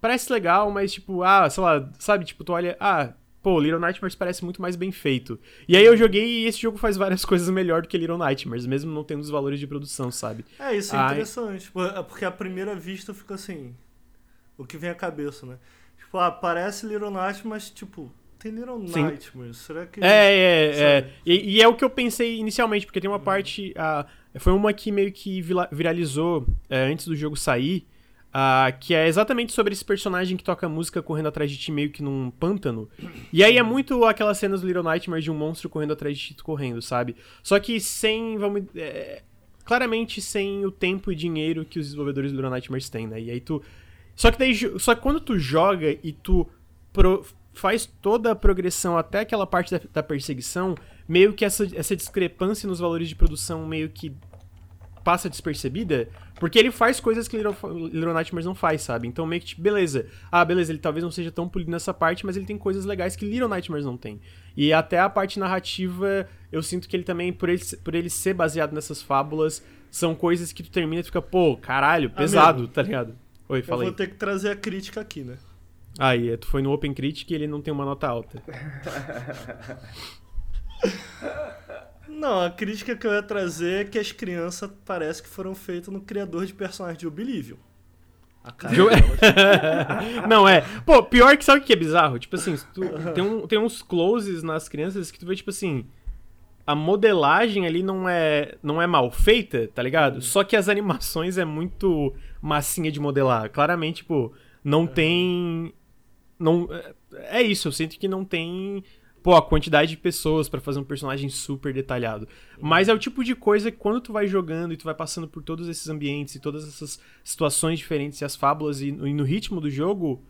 parece legal, mas tipo, ah, sei lá, sabe? Tipo, tu olha, ah, pô, Little Nightmares parece muito mais bem feito. E aí eu joguei e esse jogo faz várias coisas melhor do que Little Nightmares, mesmo não tendo os valores de produção, sabe? É, isso é Ai. interessante. É Porque à primeira vista fica assim. O que vem à cabeça, né? Tipo, ah, parece Little Night, mas tipo, tem Little Sim. Nightmares. Será que. É, é, é. Sabe? E, e é o que eu pensei inicialmente, porque tem uma parte. ah, foi uma que meio que viralizou é, antes do jogo sair. Ah, que é exatamente sobre esse personagem que toca música correndo atrás de ti, meio que num pântano. E aí é muito aquelas cenas do Little Nightmares de um monstro correndo atrás de ti, correndo, sabe? Só que sem, vamos. é, claramente sem o tempo e dinheiro que os desenvolvedores do Little Nightmares têm, né? E aí tu. Só que daí. Só que quando tu joga e tu pro- faz toda a progressão até aquela parte da, da perseguição, meio que essa, essa discrepância nos valores de produção meio que passa despercebida, porque ele faz coisas que Little, Little Nightmares não faz, sabe? Então meio que, tipo, beleza. Ah, beleza, ele talvez não seja tão polido nessa parte, mas ele tem coisas legais que Little Nightmares não tem. E até a parte narrativa, eu sinto que ele também, por ele, por ele ser baseado nessas fábulas, são coisas que tu termina e fica, pô, caralho, pesado, tá ligado? Oi, Eu fala aí. vou ter que trazer a crítica aqui, né? Aí, é, tu foi no Open Critic e ele não tem uma nota alta. Não, a crítica que eu ia trazer é que as crianças parece que foram feitas no criador de personagens de Oblivion. A cara Jo- não, é. Pô, pior que sabe o que é bizarro? Tipo assim, tu- tem, um- tem uns closes nas crianças que tu vê, tipo assim. A modelagem ali não é, não é mal feita, tá ligado? Só que as animações é muito massinha de modelar. Claramente, tipo, não tem. Não, é- é isso, eu sinto que não tem. Pô, a quantidade de pessoas pra fazer um personagem super detalhado. Mas é o tipo de coisa que quando tu vai jogando e tu vai passando por todos esses ambientes e todas essas situações diferentes e as fábulas e, no- e no ritmo do jogo,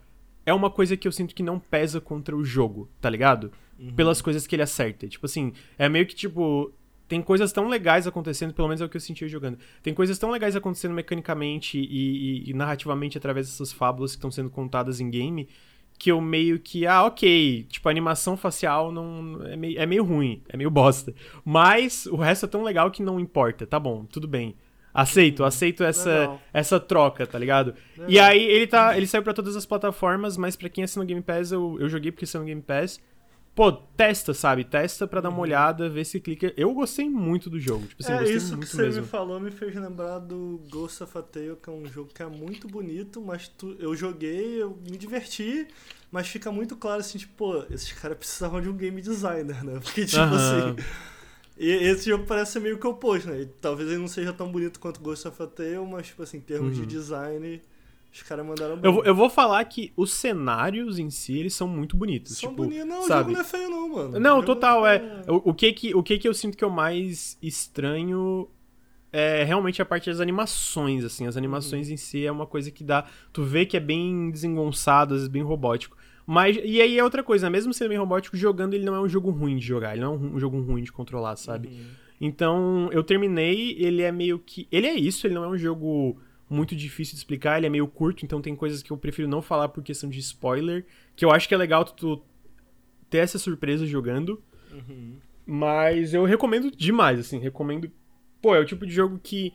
é uma coisa que eu sinto que não pesa contra o jogo, tá ligado? Pelas coisas que ele acerta. Tipo assim, é meio que tipo. tem coisas tão legais acontecendo, pelo menos é o que eu senti jogando. Tem coisas tão legais acontecendo mecanicamente e, e, e narrativamente através dessas fábulas que estão sendo contadas em game que eu meio que, ah, ok, tipo, a animação facial não é meio, é meio ruim, é meio bosta. Mas o resto é tão legal que não importa, tá bom, tudo bem. Aceito, aceito essa, essa troca, tá ligado? Legal. E aí ele tá. Ele saiu para todas as plataformas, mas para quem assina o Game Pass, eu, eu joguei porque saiu no Game Pass. Pô, testa, sabe? Testa pra dar uma uhum. olhada, ver se clica. Eu gostei muito do jogo. Tipo assim, é, isso que você mesmo. me falou me fez lembrar do Ghost of a Tale, que é um jogo que é muito bonito, mas tu, eu joguei, eu me diverti, mas fica muito claro assim, tipo, pô, esses caras precisavam de um game designer, né? Porque, tipo assim. E esse jogo parece meio que oposto, né? talvez ele não seja tão bonito quanto Ghost of a Tale, mas, tipo assim, em termos uhum. de design os caras mandaram bem. Eu, eu vou falar que os cenários em si, eles são muito bonitos. São tipo, bonitos. Não, sabe? o jogo não é feio não, mano. Não, total, é... é... O, o, que que, o que que eu sinto que o mais estranho é realmente a parte das animações, assim. As animações uhum. em si é uma coisa que dá... Tu vê que é bem desengonçado, às vezes bem robótico. Mas, e aí é outra coisa, né? mesmo sendo bem robótico, jogando ele não é um jogo ruim de jogar. Ele não é um, um jogo ruim de controlar, sabe? Uhum. Então, eu terminei, ele é meio que... Ele é isso, ele não é um jogo muito difícil de explicar, ele é meio curto, então tem coisas que eu prefiro não falar por questão de spoiler, que eu acho que é legal tu, ter essa surpresa jogando. Uhum. Mas eu recomendo demais, assim, recomendo. Pô, é o tipo de jogo que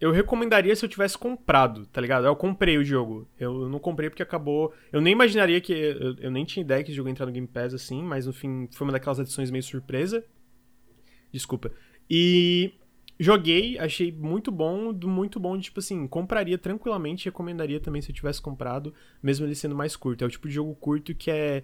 eu recomendaria se eu tivesse comprado, tá ligado? Eu comprei o jogo. Eu não comprei porque acabou. Eu nem imaginaria que. Eu, eu nem tinha ideia que esse jogo ia entrar no Game Pass assim, mas no fim foi uma daquelas edições meio surpresa. Desculpa. E Joguei, achei muito bom, muito bom, tipo assim, compraria tranquilamente, recomendaria também se eu tivesse comprado, mesmo ele sendo mais curto. É o tipo de jogo curto que é,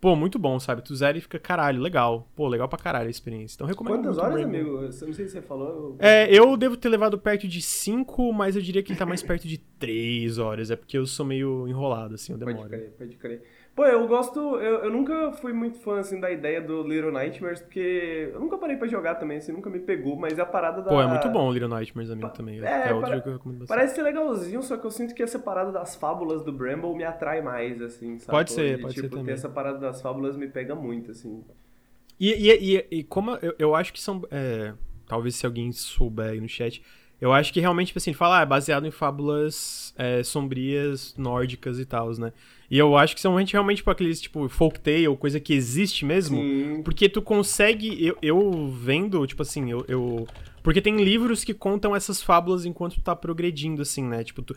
pô, muito bom, sabe? Tu zera e fica, caralho, legal. Pô, legal pra caralho a experiência. Então recomendo Quantas horas, Rainbow. amigo? Eu não sei se você falou. É, eu devo ter levado perto de 5, mas eu diria que ele tá mais perto de 3 horas. É porque eu sou meio enrolado, assim, eu demoro. Pode crer, pode crer. Pô, eu gosto. Eu, eu nunca fui muito fã assim da ideia do Little Nightmares, porque eu nunca parei pra jogar também, assim, nunca me pegou, mas é a parada da. Pô, é muito bom o Little Nightmares a mim também. É, é outro para... jogo que eu recomendo bastante. Parece ser legalzinho, só que eu sinto que essa parada das fábulas do Bramble me atrai mais, assim, sabe? Pode ser, pode tipo, ser também. essa parada das fábulas me pega muito, assim. E, e, e, e como eu, eu acho que são. É, talvez se alguém souber aí no chat. Eu acho que realmente, tipo assim, falar ah, é baseado em fábulas é, sombrias, nórdicas e tal, né? E eu acho que são realmente tipo, aqueles, tipo, folktale, coisa que existe mesmo. Sim. Porque tu consegue. Eu, eu vendo, tipo assim, eu, eu. Porque tem livros que contam essas fábulas enquanto tu tá progredindo, assim, né? Tipo, tu,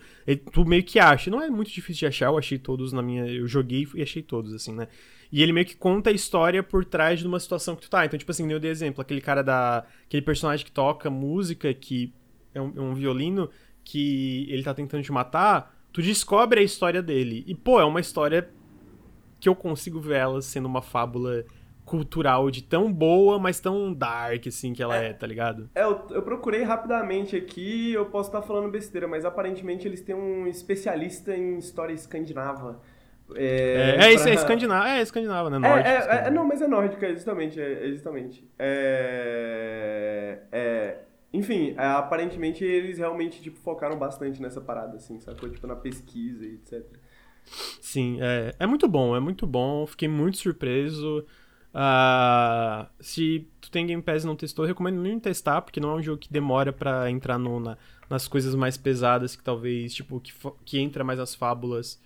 tu meio que acha. Não é muito difícil de achar, eu achei todos na minha. Eu joguei e achei todos, assim, né? E ele meio que conta a história por trás de uma situação que tu tá. Então, tipo assim, eu dei exemplo, aquele cara da. Aquele personagem que toca música, que é um, é um violino, que ele tá tentando te matar tu descobre a história dele. E, pô, é uma história que eu consigo ver ela sendo uma fábula cultural de tão boa, mas tão dark, assim, que ela é, é tá ligado? É, eu, eu, procurei rapidamente aqui, eu posso estar falando besteira, mas aparentemente eles têm um especialista em história escandinava. É, é, é, pra... é escandinava, é escandinava, né? É, é, é, não, mas é nórdica, justamente, é, justamente. É, é, enfim, é, aparentemente eles realmente, tipo, focaram bastante nessa parada, assim, sacou? Tipo, na pesquisa e etc. Sim, é, é muito bom, é muito bom. Fiquei muito surpreso. Uh, se tu tem Game Pass e não testou, recomendo nem testar, porque não é um jogo que demora para entrar no, na, nas coisas mais pesadas, que talvez, tipo, que, que entra mais as fábulas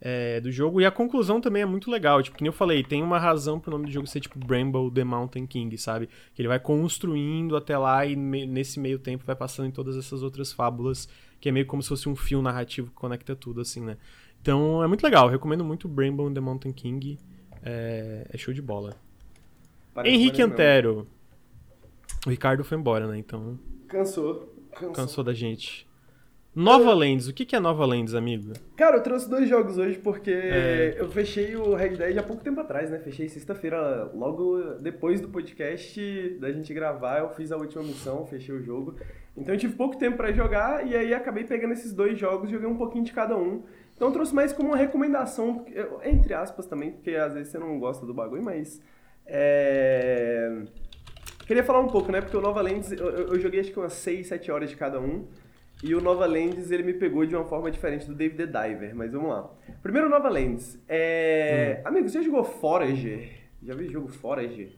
é, do jogo. E a conclusão também é muito legal. Tipo, que nem eu falei, tem uma razão pro nome do jogo ser tipo Bramble the Mountain King, sabe? Que ele vai construindo até lá e me, nesse meio tempo vai passando em todas essas outras fábulas, que é meio como se fosse um fio narrativo que conecta tudo, assim, né? Então é muito legal, eu recomendo muito Bramble the Mountain King. É, é show de bola. Parece Henrique Antero. O Ricardo foi embora, né? Então. Cansou. Cansou, Cansou da gente. Nova Lands, o que é Nova Lands, amigo? Cara, eu trouxe dois jogos hoje porque é. eu fechei o Red Dead há pouco tempo atrás, né? Fechei sexta-feira, logo depois do podcast da gente gravar, eu fiz a última missão, fechei o jogo. Então eu tive pouco tempo para jogar e aí acabei pegando esses dois jogos, joguei um pouquinho de cada um. Então eu trouxe mais como uma recomendação, entre aspas também, porque às vezes você não gosta do bagulho, mas. É... Queria falar um pouco, né? Porque o Nova Lands, eu, eu joguei acho que umas 6, 7 horas de cada um. E o Nova Lands, ele me pegou de uma forma diferente do David the Diver, mas vamos lá. Primeiro, Nova Lands. É... Hum. Amigo, você já jogou Forager? Já viu o jogo Forager?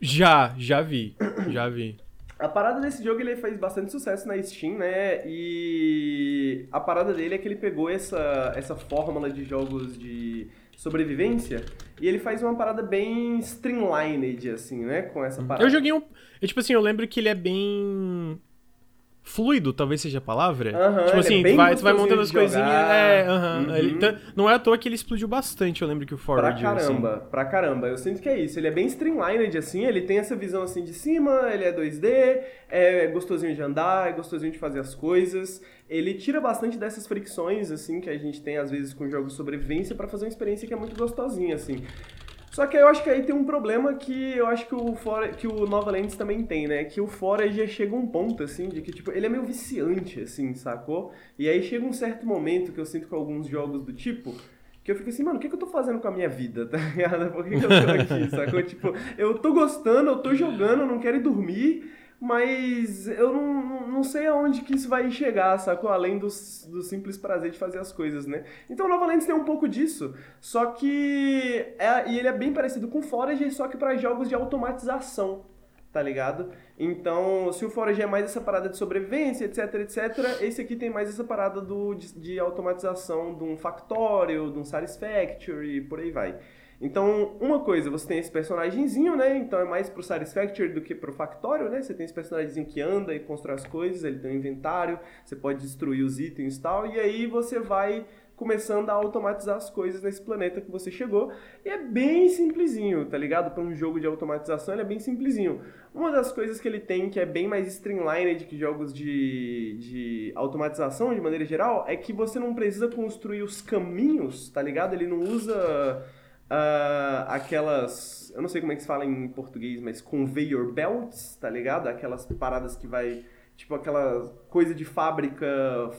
Já, já vi. Já vi. A parada desse jogo ele fez bastante sucesso na Steam, né? E a parada dele é que ele pegou essa, essa fórmula de jogos de sobrevivência e ele faz uma parada bem streamlined, assim, né? Com essa parada. Eu joguei um. Eu, tipo assim, eu lembro que ele é bem. Fluido, talvez seja a palavra. Aham, tipo ele assim, é vai, tu vai montando as coisinhas. É, aham. Uhum. Ele tá- não é à toa que ele explodiu bastante, eu lembro que o Pra Forward. caramba, pra caramba. Eu sinto que é isso. Ele é bem streamlined, assim, ele tem essa visão assim de cima, ele é 2D, é gostosinho de andar, é gostosinho de fazer as coisas. Ele tira bastante dessas fricções, assim, que a gente tem às vezes com jogos de sobrevivência pra fazer uma experiência que é muito gostosinha, assim. Só que eu acho que aí tem um problema que eu acho que o, For que o Nova Lands também tem, né? Que o Forage chega um ponto, assim, de que, tipo, ele é meio viciante, assim, sacou? E aí chega um certo momento que eu sinto com alguns jogos do tipo, que eu fico assim, mano, o que, que eu tô fazendo com a minha vida, tá ligado? Por que, que eu tô aqui, sacou? Tipo, eu tô gostando, eu tô jogando, eu não quero ir dormir, mas eu não, não sei aonde que isso vai chegar, sacou? Além do, do simples prazer de fazer as coisas, né? Então Nova Lands tem um pouco disso, só que... É, e ele é bem parecido com o Forager, só que para jogos de automatização, tá ligado? Então, se o Forage é mais essa parada de sobrevivência, etc, etc, esse aqui tem mais essa parada do, de, de automatização de um Factorial, de um Satisfactory, por aí vai. Então, uma coisa, você tem esse personagemzinho, né? Então é mais pro Satisfactory do que pro Factorial, né? Você tem esse personagemzinho que anda e constrói as coisas, ele tem um inventário, você pode destruir os itens e tal, e aí você vai começando a automatizar as coisas nesse planeta que você chegou. E é bem simplesinho, tá ligado? Para um jogo de automatização, ele é bem simplesinho. Uma das coisas que ele tem que é bem mais streamlined que jogos de, de automatização, de maneira geral, é que você não precisa construir os caminhos, tá ligado? Ele não usa ah, aquelas. Eu não sei como é que se fala em português, mas conveyor belts, tá ligado? Aquelas paradas que vai. Tipo aquela coisa de fábrica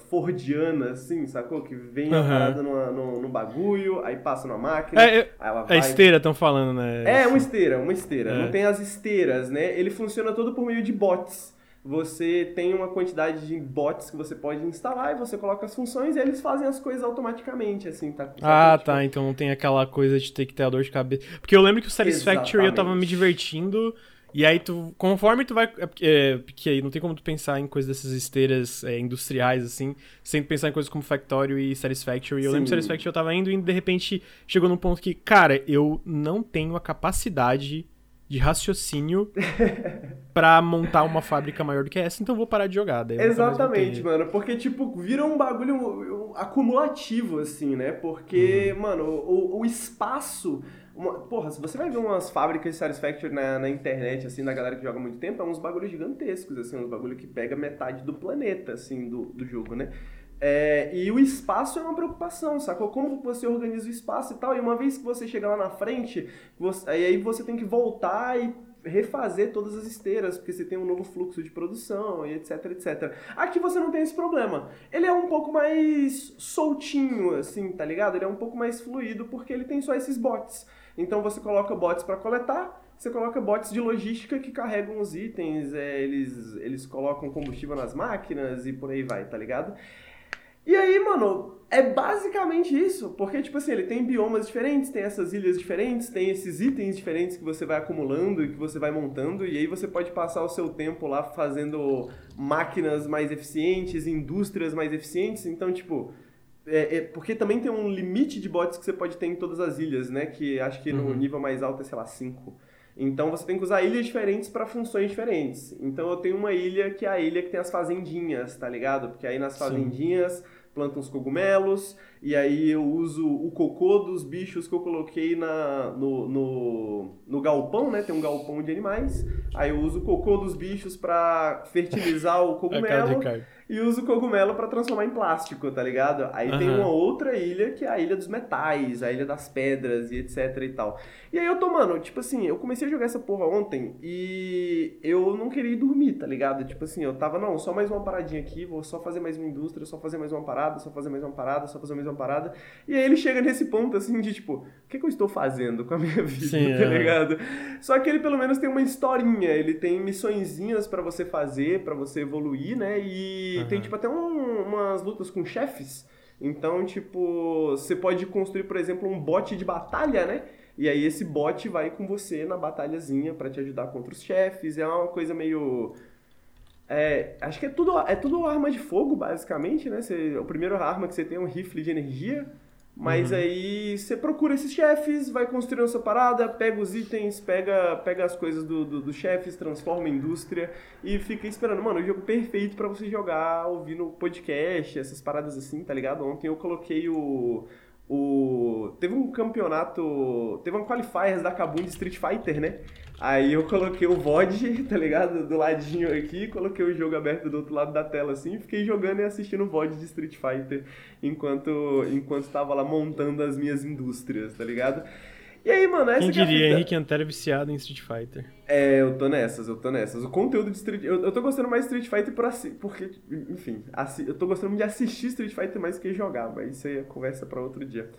fordiana, assim, sacou? Que vem Aham. parada numa- no, no bagulho, aí passa numa máquina, É, é, aí ela a vai. esteira estão falando, né? É, uma esteira, uma esteira. É. Não tem as esteiras, né? Ele funciona todo por meio de bots. Você tem uma quantidade de bots que você pode instalar e você coloca as funções e eles fazem as coisas automaticamente, assim, tá? Ah, tá. Então não tem aquela coisa de ter que ter a dor de cabeça. Porque eu lembro que o Satisfactory eu tava me divertindo. E aí tu, conforme tu vai. É porque, é, porque aí não tem como tu pensar em coisas dessas esteiras é, industriais, assim, sem pensar em coisas como Factorio e Satisfactory. Eu lembro que. Satisfactory eu tava indo e de repente chegou num ponto que, cara, eu não tenho a capacidade de raciocínio pra montar uma fábrica maior do que essa, então vou parar de jogar. Daí Exatamente, mano. Porque, tipo, vira um bagulho acumulativo, assim, né? Porque, Uhum. mano, o, o espaço. uma- porra, se você vai ver umas fábricas de Satisfactory na, na internet, assim, da galera que joga há muito tempo, é uns bagulhos gigantescos, assim, uns bagulho que pega metade do planeta, assim, do, do jogo, né? É, e o espaço é uma preocupação, sacou? Como você organiza o espaço e tal. E uma vez que você chega lá na frente, você, aí você tem que voltar e refazer todas as esteiras, porque você tem um novo fluxo de produção e etc, etc. Aqui você não tem esse problema. Ele é um pouco mais soltinho, assim, tá ligado? Ele é um pouco mais fluido porque ele tem só esses bots. Então você coloca bots para coletar, você coloca bots de logística que carregam os itens, é, eles, eles colocam combustível nas máquinas e por aí vai, tá ligado? E aí, mano, é basicamente isso, porque, tipo assim, ele tem biomas diferentes, tem essas ilhas diferentes, tem esses itens diferentes que você vai acumulando e que você vai montando, e aí você pode passar o seu tempo lá fazendo máquinas mais eficientes, indústrias mais eficientes, então, tipo... É, é- porque também tem um limite de bots que você pode ter em todas as ilhas, né? Que acho que no Uhum. nível mais alto é, sei lá, 5. Então você tem que usar ilhas diferentes para funções diferentes. Então eu tenho uma ilha que é a ilha que tem as fazendinhas, tá ligado? Porque aí nas Sim. fazendinhas plantam os cogumelos, e aí eu uso o cocô dos bichos que eu coloquei na, no, no, no galpão, né? Tem um galpão de animais. Aí eu uso o cocô dos bichos para fertilizar o cogumelo e usa o cogumelo pra transformar em plástico, tá ligado? Aí tem Aham. uma outra ilha que é a ilha dos metais, a ilha das pedras e etc e tal. E aí eu tô, mano, tipo assim, eu comecei a jogar essa porra ontem e eu não queria ir dormir, tá ligado? Tipo assim, eu tava, não, só mais uma paradinha aqui, vou só fazer mais uma indústria, só fazer mais uma parada, só fazer mais uma parada, só fazer mais uma parada. E aí ele chega nesse ponto assim de tipo, o que, que eu estou fazendo com a minha vida, Sim, tá é. ligado? Só que ele pelo menos tem uma historinha, ele tem missõezinhas pra você fazer, pra você evoluir, né? E Aham. tem tipo até um- umas lutas com chefes. Então, tipo, você pode construir, por exemplo, um bote de batalha, né? E aí esse bot vai com você na batalhazinha pra te ajudar contra os chefes. É uma coisa meio. É, acho que é tudo, é tudo arma de fogo, basicamente, né? Você, o primeiro arma que você tem é um rifle de energia. Mas aí você procura esses chefes, vai construindo essa parada, pega os itens, pega, pega as coisas dos do, dos chefes, transforma em indústria e fica esperando. Mano, o jogo perfeito pra você jogar ouvindo podcast, essas paradas assim, tá ligado? Ontem eu coloquei o. o teve um campeonato. Teve um qualifiers da Kabum de Street Fighter, né? Aí eu coloquei o VOD, tá ligado? Do ladinho aqui, coloquei o jogo aberto do outro lado da tela assim, fiquei jogando e assistindo o VOD de Street Fighter enquanto enquanto estava lá montando as minhas indústrias, tá ligado? E aí, mano, essa Quem que é a diria, fita. Henrique Antero é viciado em Street Fighter. É, eu tô nessas, eu tô nessas. O conteúdo de Street... Eu, eu tô gostando mais de Street Fighter por assi... porque, enfim, assi... eu tô gostando de assistir Street Fighter mais do que jogar, mas isso aí é conversa pra outro dia.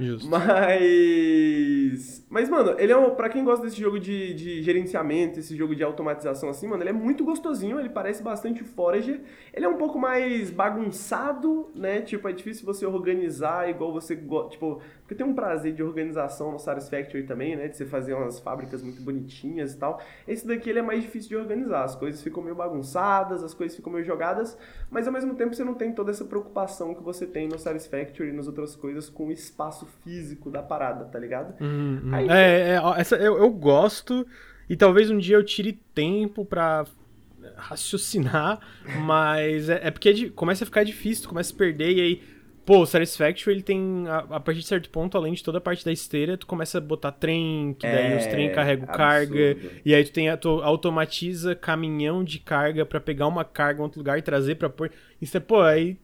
Justo. Mas. Mas, mano, ele é um. Pra quem gosta desse jogo de, de gerenciamento, esse jogo de automatização assim, mano, ele é muito gostosinho, ele parece bastante Forager. Ele é um pouco mais bagunçado, né? Tipo, é difícil você organizar igual você. Tipo, porque tem um prazer de organização no Satisfactory também, né? De você fazer umas fábricas muito bonitinhas e tal. Esse daqui ele é mais difícil de organizar. As coisas ficam meio bagunçadas, as coisas ficam meio jogadas, mas ao mesmo tempo você não tem toda essa preocupação que você tem no Satisfactory e nas outras coisas com o espaço físico da parada, tá ligado? Uhum, uhum. Aí- É, é, ó, essa, eu, eu gosto, e talvez um dia eu tire tempo pra raciocinar, mas é, é porque é começa a ficar difícil, tu começa a perder, e aí, pô, o Satisfactory, ele tem, a, a partir de certo ponto, além de toda a parte da esteira, tu começa a botar trem, que daí os trem carregam É, absurdo. carga, e aí tu tem tu automatiza caminhão de carga pra pegar uma carga em outro lugar e trazer pra pôr. Isso é, pô, aí.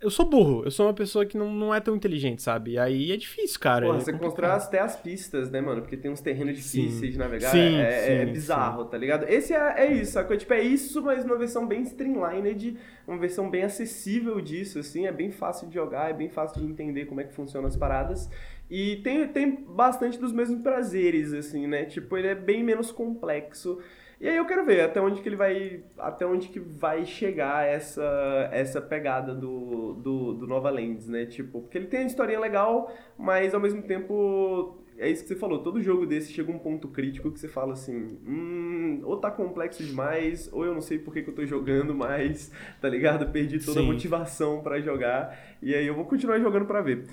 Eu sou burro, eu sou uma pessoa que não, não é tão inteligente, sabe? Aí é difícil, cara. Porra, é você constrói até as pistas, né, mano? Porque tem uns terrenos difíceis Sim. de navegar. Sim, é, é sim, bizarro, tá ligado? Esse é, é isso, sacou? Tipo, é isso, mas numa versão bem streamlined, uma versão bem acessível disso, assim. É bem fácil de jogar, é bem fácil de entender como é que funcionam as paradas. E tem, tem bastante dos mesmos prazeres, assim, né? Tipo, ele é bem menos complexo. E aí eu quero ver até onde que ele vai. Até onde que vai chegar essa, essa pegada do, do, do Nova Lands, né? Tipo, porque ele tem uma historinha legal, mas ao mesmo tempo. É isso que você falou, todo jogo desse chega um ponto crítico que você fala assim, hum, ou tá complexo demais, ou eu não sei por que, que eu tô jogando mais, tá ligado? Perdi toda a Sim. motivação pra jogar, e aí eu vou continuar jogando pra ver.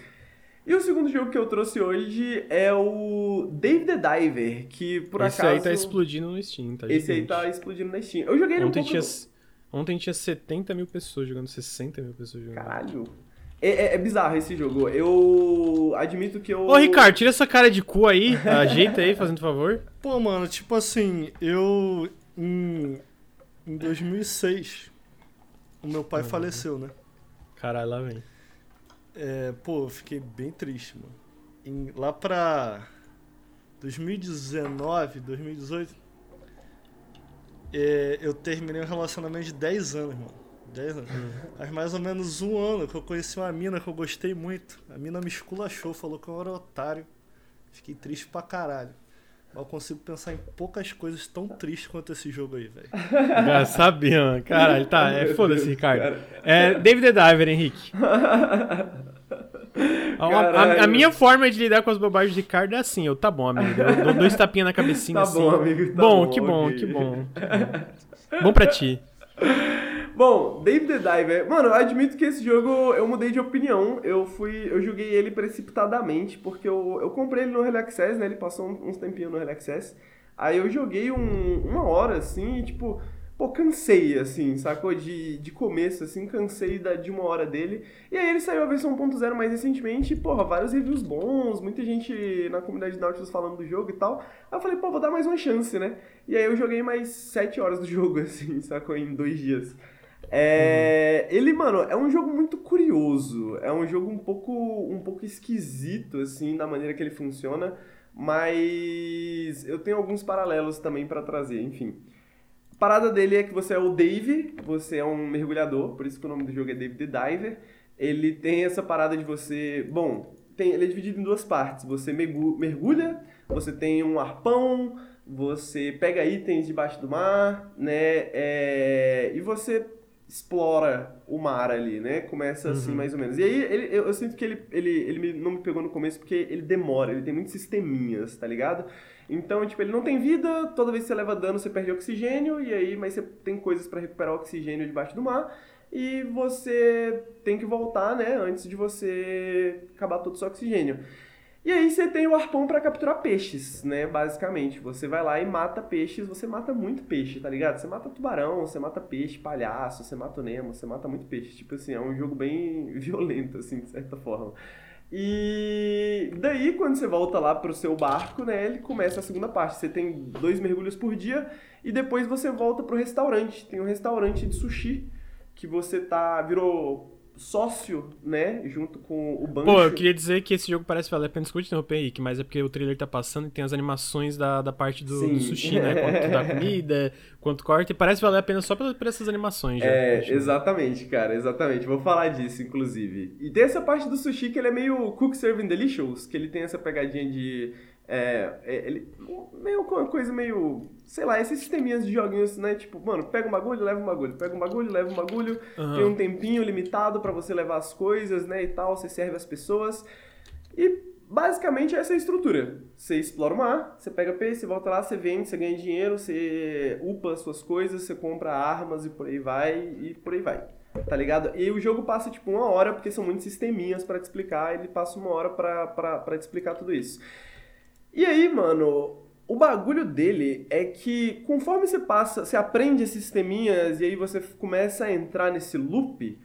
E o segundo jogo que eu trouxe hoje é o Dave the Diver, que por Esse acaso... aí tá explodindo no Steam, tá? Esse aí gigante. tá explodindo na Steam. Eu joguei ele um Ontem pouco... tinha, ontem tinha 70 mil pessoas jogando, 60 mil pessoas jogando. Caralho. É, é- é bizarro esse jogo. Eu admito que eu... Ô, Ricardo, tira essa cara de cu aí, ajeita aí, fazendo favor. Pô, mano, tipo assim, eu. Em, em 2006, o meu pai faleceu, né? Caralho, lá vem. É, pô, eu fiquei bem triste, mano. Em- lá pra 2019, 2018, é, eu terminei um relacionamento de 10 anos, mano. 10 anos. Faz mais ou menos um ano que eu conheci uma mina que eu gostei muito. A mina me esculachou, falou que eu era otário. Fiquei triste pra caralho. Mas eu consigo pensar em poucas coisas tão tristes quanto esse jogo aí, velho. Já sabia, mano. Caralho, tá, é foda-se, Ricardo. cara. É David the Diver, Henrique. A, a- minha forma de lidar com as bobagens de Ricardo é assim, eu, tá bom, amigo. Eu dou dois tapinhas na cabecinha Tá assim. bom, amigo, tá bom, bom, que bom, ok. que bom. Bom pra ti. Bom, Dave the Diver. Mano, eu admito que esse jogo eu mudei de opinião. Eu fui. Eu joguei ele precipitadamente, porque eu, eu comprei ele no Early né? Ele passou uns tempinhos no Early. Aí eu joguei um- uma hora, assim, e, tipo, pô, cansei, assim, sacou? De, de começo, assim, cansei da, de uma hora dele. E aí ele saiu a versão 1.0 mais recentemente, e, porra, vários reviews bons, muita gente na comunidade de Nautilus falando do jogo e tal. Aí eu falei, pô, vou dar mais uma chance, né? E aí eu joguei mais 7 horas do jogo, assim, sacou? Em dois dias. É, Ele, mano, é um jogo muito curioso. É um jogo um pouco, um pouco esquisito, assim, da maneira que ele funciona. Mas eu tenho alguns paralelos também pra trazer, enfim. A parada dele é que você é o Dave, você é um mergulhador, por isso que o nome do jogo é Dave the Diver. Ele tem essa parada de você. Bom, tem, ele é dividido em duas partes. Você mergu- mergulha, você tem um arpão, você pega itens debaixo do mar, né? é, e você explora o mar ali, né? Começa assim, Uhum. mais ou menos. E aí, ele, eu, eu sinto que ele, ele, ele me- não me pegou no começo porque ele demora, ele tem muitos sisteminhas, tá ligado? Então, tipo, ele não tem vida, toda vez que você leva dano você perde oxigênio, e aí, mas você tem coisas pra recuperar oxigênio debaixo do mar, e você tem que voltar, né, antes de você acabar todo o seu oxigênio. E aí você tem o arpão pra capturar peixes, né, basicamente. Você vai lá e mata peixes, você mata muito peixe, tá ligado? Você mata tubarão, você mata peixe, palhaço, você mata o Nemo, você mata muito peixe. Tipo assim, é um jogo bem violento, assim, de certa forma. E daí, quando você volta lá pro seu barco, né, ele começa a segunda parte. Você tem dois mergulhos por dia e depois você volta pro restaurante. Tem um restaurante de sushi que você tá virou sócio, né, junto com o Bancho. Pô, eu queria dizer que esse jogo parece valer a pena. Te interromper, Henrique, mas é porque o trailer tá passando e tem as animações da, da parte do, do sushi, né? Quanto dá comida, quanto corta, e parece valer a pena só por, por essas animações. já. É, Acho. exatamente, cara, exatamente. Vou falar disso, inclusive. E tem essa parte do sushi que ele é meio Cook Serving Delicious, que ele tem essa pegadinha de. É, é, ele, meio uma coisa meio. Sei lá, esses sisteminhas de joguinhos, né? Tipo, mano, pega um bagulho, leva um bagulho. Pega um bagulho, leva um bagulho. Aham. Tem um tempinho limitado pra você levar as coisas, né? E tal, você serve as pessoas. E basicamente essa é a estrutura. Você explora o mar, você pega peixe, você volta lá, você vende, você ganha dinheiro, você upa as suas coisas, você compra armas e por aí vai, e por aí vai. Tá ligado? E o jogo passa tipo uma hora, porque são muitos sisteminhas pra te explicar, ele passa uma hora pra te explicar tudo isso. E aí, mano, o bagulho dele é que conforme você passa, você aprende esses sisteminhas e aí você começa a entrar nesse loop,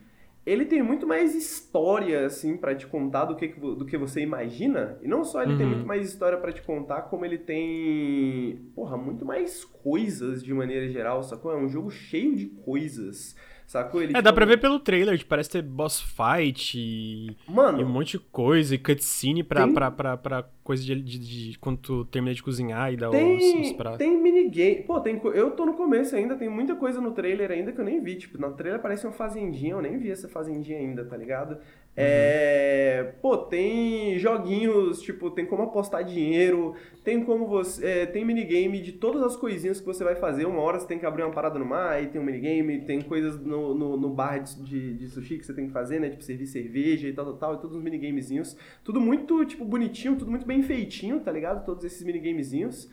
ele tem muito mais história, assim, pra te contar do que, do que você imagina. E não só ele tem Uhum. muito mais história pra te contar, como ele tem, porra, muito mais coisas de maneira geral, sacou? É um jogo cheio de coisas, sacou? Ele, É, dá pra ver pelo trailer, que parece ter boss fight e, Mano, e um monte de coisa, e cutscene pra, Tem- pra, pra, pra coisa de, de, de quando tu termina de cozinhar e dá os, os Tem, pratos. tem minigame. Pô, tem, eu tô no começo ainda, tem muita coisa no trailer ainda que eu nem vi. Tipo, no trailer parece uma fazendinha, eu nem vi essa fazendinha ainda, tá ligado? É. Pô, tem joguinhos, tipo, tem como apostar dinheiro, tem como você. é, tem minigame de todas as coisinhas que você vai fazer. Uma hora você tem que abrir uma parada no mar, aí tem um minigame, tem coisas no, no, no bar de, de, de sushi que você tem que fazer, né? Tipo, servir cerveja e tal, tal, tal, e todos os minigamezinhos. Tudo muito, tipo, bonitinho, tudo muito bem feitinho, tá ligado? Todos esses minigamezinhos.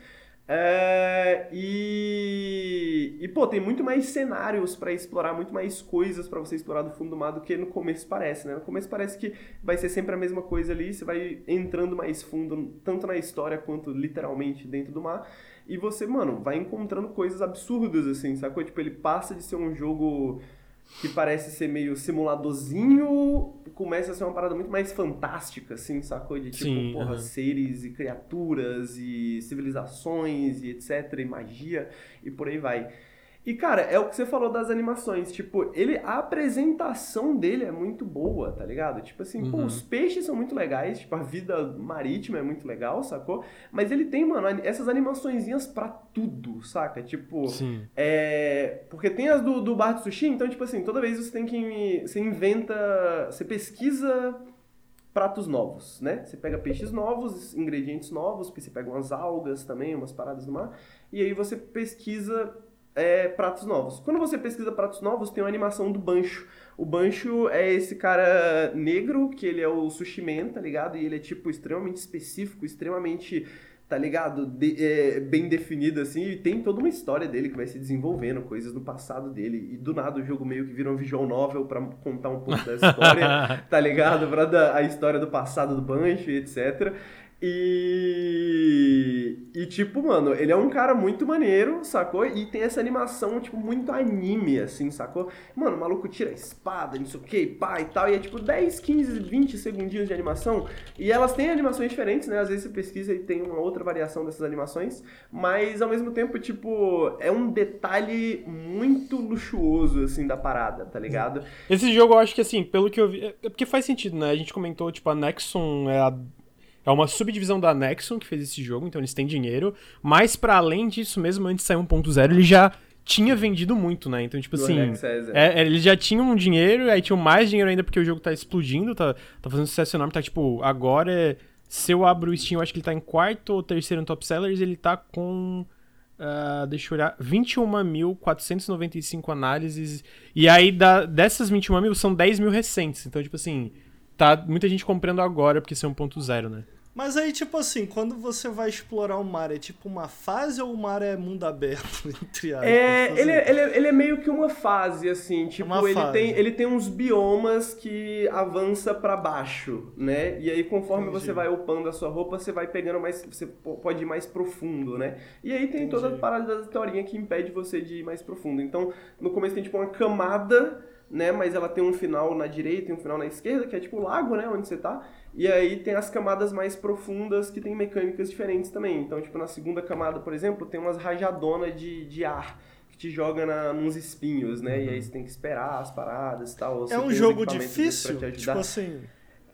É, e, e, pô, tem muito mais cenários pra explorar, muito mais coisas pra você explorar do fundo do mar do que no começo parece, né? No começo parece que vai ser sempre a mesma coisa ali, você vai entrando mais fundo, tanto na história quanto literalmente dentro do mar, e você, mano, vai encontrando coisas absurdas, assim, sacou? Tipo, ele passa de ser um jogo que parece ser meio simuladorzinho, começa a ser uma parada muito mais fantástica, assim, sacou? De tipo, Sim, porra, seres e criaturas e civilizações e etc, e magia e por aí vai. E cara, é o que você falou das animações, tipo, ele a apresentação dele é muito boa, tá ligado? Tipo assim, pô, Uhum. os peixes são muito legais, tipo, a vida marítima é muito legal, sacou? Mas ele tem, mano, essas animaçõezinhas pra tudo, saca? Tipo, Sim. é, porque tem as do, do bar de sushi, então, tipo assim, toda vez você tem que. Você inventa. Você pesquisa pratos novos, né? Você pega peixes novos, ingredientes novos, porque você pega umas algas também, umas paradas do mar, e aí você pesquisa é, pratos novos. Quando você pesquisa pratos novos, tem uma animação do Bancho. O Bancho é esse cara negro, que ele é o sushi man, tá ligado? E ele é, tipo, extremamente específico, extremamente tá ligado? De- é, bem definido assim, e tem toda uma história dele que vai se desenvolvendo, coisas do passado dele, e do nada o jogo meio que vira um visual novel pra contar um pouco da história, tá ligado? Pra dar a história do passado do Bancho e etc. E. E tipo, mano, ele é um cara muito maneiro, sacou? E tem essa animação, tipo, muito anime, assim, sacou? Mano, o maluco tira a espada, não sei o que, pá e tal, e é tipo 10, 15, 20 segundinhos de animação. E elas têm animações diferentes, né? Às vezes você pesquisa e tem uma outra variação dessas animações, mas ao mesmo tempo, tipo, é um detalhe muito luxuoso, assim, da parada, tá ligado? Esse jogo eu acho que, assim, pelo que eu vi. É é porque faz sentido, né? A gente comentou, tipo, a Nexon é a. É uma subdivisão da Nexon que fez esse jogo, então eles têm dinheiro. Mas, pra além disso, mesmo antes de sair 1.0, ele já tinha vendido muito, né? Então, tipo Do assim. É. É, é, eles já tinham um dinheiro, aí tinham mais dinheiro ainda porque o jogo tá explodindo, tá, tá fazendo sucesso enorme, tá tipo, agora é- se eu abro o Steam, eu acho que ele tá em quarto ou terceiro no top sellers, ele tá com Uh, deixa eu olhar. 21.495 análises. E aí, da, dessas 21 mil, são 10 mil recentes. Então, tipo assim, tá muita gente comprando agora porque isso é 1.0, né? Mas aí, tipo assim, quando você vai explorar o mar, é tipo uma fase ou o mar é mundo aberto, entre aspas? É, ele, ele, ele é meio que uma fase, assim, tipo, Uma ele, fase. Tem, ele tem uns biomas que avança pra baixo, né? E aí, conforme Entendi. você vai upando a sua roupa, você vai pegando mais. Você po- pode ir mais profundo, né? E aí tem toda a Entendi. parada da historinha que impede você de ir mais profundo. Então, no começo tem tipo uma camada, né? Mas ela tem um final na direita e um final na esquerda, que é tipo o lago, né? Onde você tá. E aí tem as camadas mais profundas que tem mecânicas diferentes também. Então, tipo, na segunda camada, por exemplo, tem umas rajadonas de, de ar que te joga na, nos espinhos, né? E aí você tem que esperar as paradas e tal. É um jogo difícil? Tipo assim.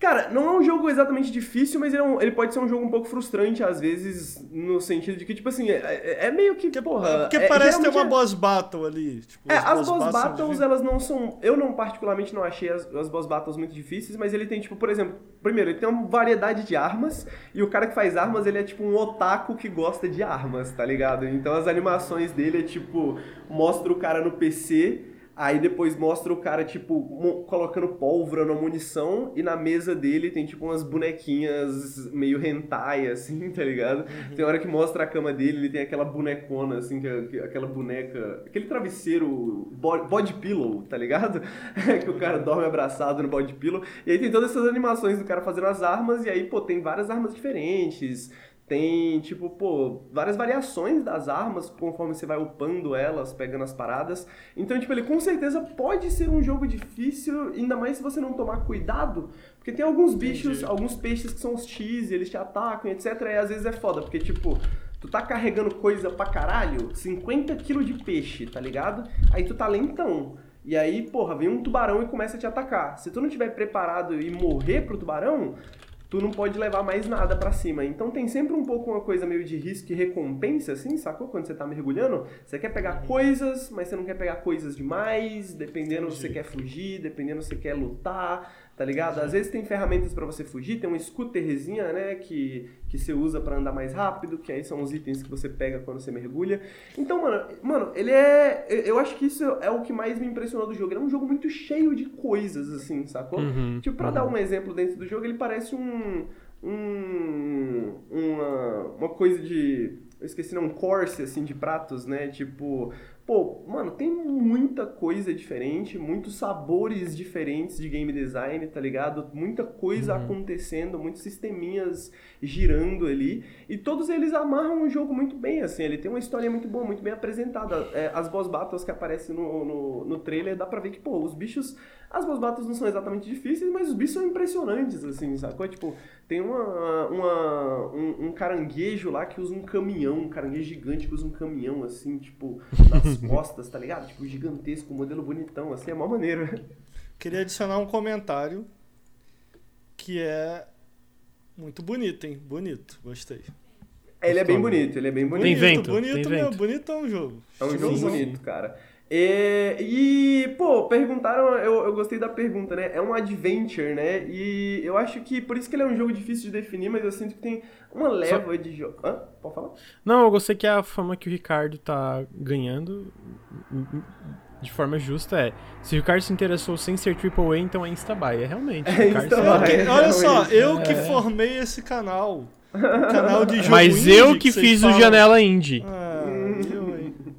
Cara, não é um jogo exatamente difícil, mas ele, é um- ele pode ser um jogo um pouco frustrante às vezes, no sentido de que, tipo assim, é, é- é meio que, porra... porque é- parece ter uma é- boss battle ali. Tipo, é, as boss são battles, elas não são. Eu não, particularmente, não achei as, as boss battles muito difíceis, mas ele tem, tipo, por exemplo, primeiro, ele tem uma variedade de armas, e o cara que faz armas, ele é tipo um otaku que gosta de armas, tá ligado? Então as animações dele é tipo, mostra o cara no PC. Aí depois mostra o cara, tipo, colocando pólvora na munição e na mesa dele tem, tipo, umas bonequinhas meio hentai, assim, tá ligado? Tem hora que mostra a cama dele, ele tem aquela bonecona, assim, que, é- que- aquela boneca... Aquele travesseiro body, body pillow, tá ligado? que o cara dorme abraçado no body pillow. E aí tem todas essas animações do cara fazendo as armas e aí, pô, tem várias armas diferentes. Tem, tipo, pô, várias variações das armas conforme você vai upando elas, pegando as paradas. Então, tipo, ele com certeza pode ser um jogo difícil, ainda mais se você não tomar cuidado. Porque tem alguns bichos, alguns peixes que são os X, eles te atacam, etc. E às vezes é foda, porque, tipo, tu tá carregando coisa pra caralho, 50 kg de peixe, tá ligado? Aí tu tá lentão. E aí, porra, vem um tubarão e começa a te atacar. Se tu não tiver preparado e morrer pro tubarão, tu não pode levar mais nada pra cima. Então tem sempre um pouco uma coisa meio de risco e recompensa, assim, sacou? Quando você tá mergulhando, você quer pegar coisas, mas você não quer pegar coisas demais, dependendo se você quer fugir, dependendo se você quer lutar, tá ligado? Às vezes tem ferramentas pra você fugir, tem um scooterzinha, né, que, que você usa pra andar mais rápido, que aí são os itens que você pega quando você mergulha. Então, mano, mano, ele é. eu- acho que isso é o que mais me impressionou do jogo. Ele é um jogo muito cheio de coisas, assim, sacou? Uhum, Tipo, pra dar um exemplo dentro do jogo, ele parece um. um uma, uma coisa de. Eu esqueci, não, um corse, assim, de pratos, né? Tipo. Pô, mano, tem muita coisa diferente, muitos sabores diferentes de game design, tá ligado? Muita coisa acontecendo, muitos sisteminhas girando ali. E todos eles amarram o jogo muito bem, assim. Ele tem uma história muito boa, muito bem apresentada. É, as boss battles que aparecem no, no, no trailer, dá pra ver que, pô, os bichos... As boss battles não são exatamente difíceis, mas os bichos são impressionantes, assim, sacou? Tipo, tem uma, uma, um, um caranguejo lá que usa um caminhão, um caranguejo gigante que usa um caminhão, assim, tipo, nas costas, tá ligado? Tipo, gigantesco, um modelo bonitão, assim, é mó maneiro. Queria adicionar um comentário que é muito bonito, hein? Bonito, gostei. Ele é bem bonito, ele é bem bonito. Tem bonito, vento, bonito tem vento. bonitão o jogo. É um jogo sim. bonito, cara. É, e, pô, perguntaram, eu, eu gostei da pergunta, né? É um adventure, né? E eu acho que, por isso que ele é um jogo difícil de definir, mas eu sinto que tem uma leva de jogo. Hã? Pode falar? Não, eu gostei que a fama que o Ricardo tá ganhando de forma justa é. Se o Ricardo se interessou sem ser AAA, então é Instabuy. É realmente. É o Ricardo Instabuy. Que- olha só, eu que formei esse canal. Um canal de jogo Mas indie eu que vocês fiz falam. o Janela Indie. Ah, hein?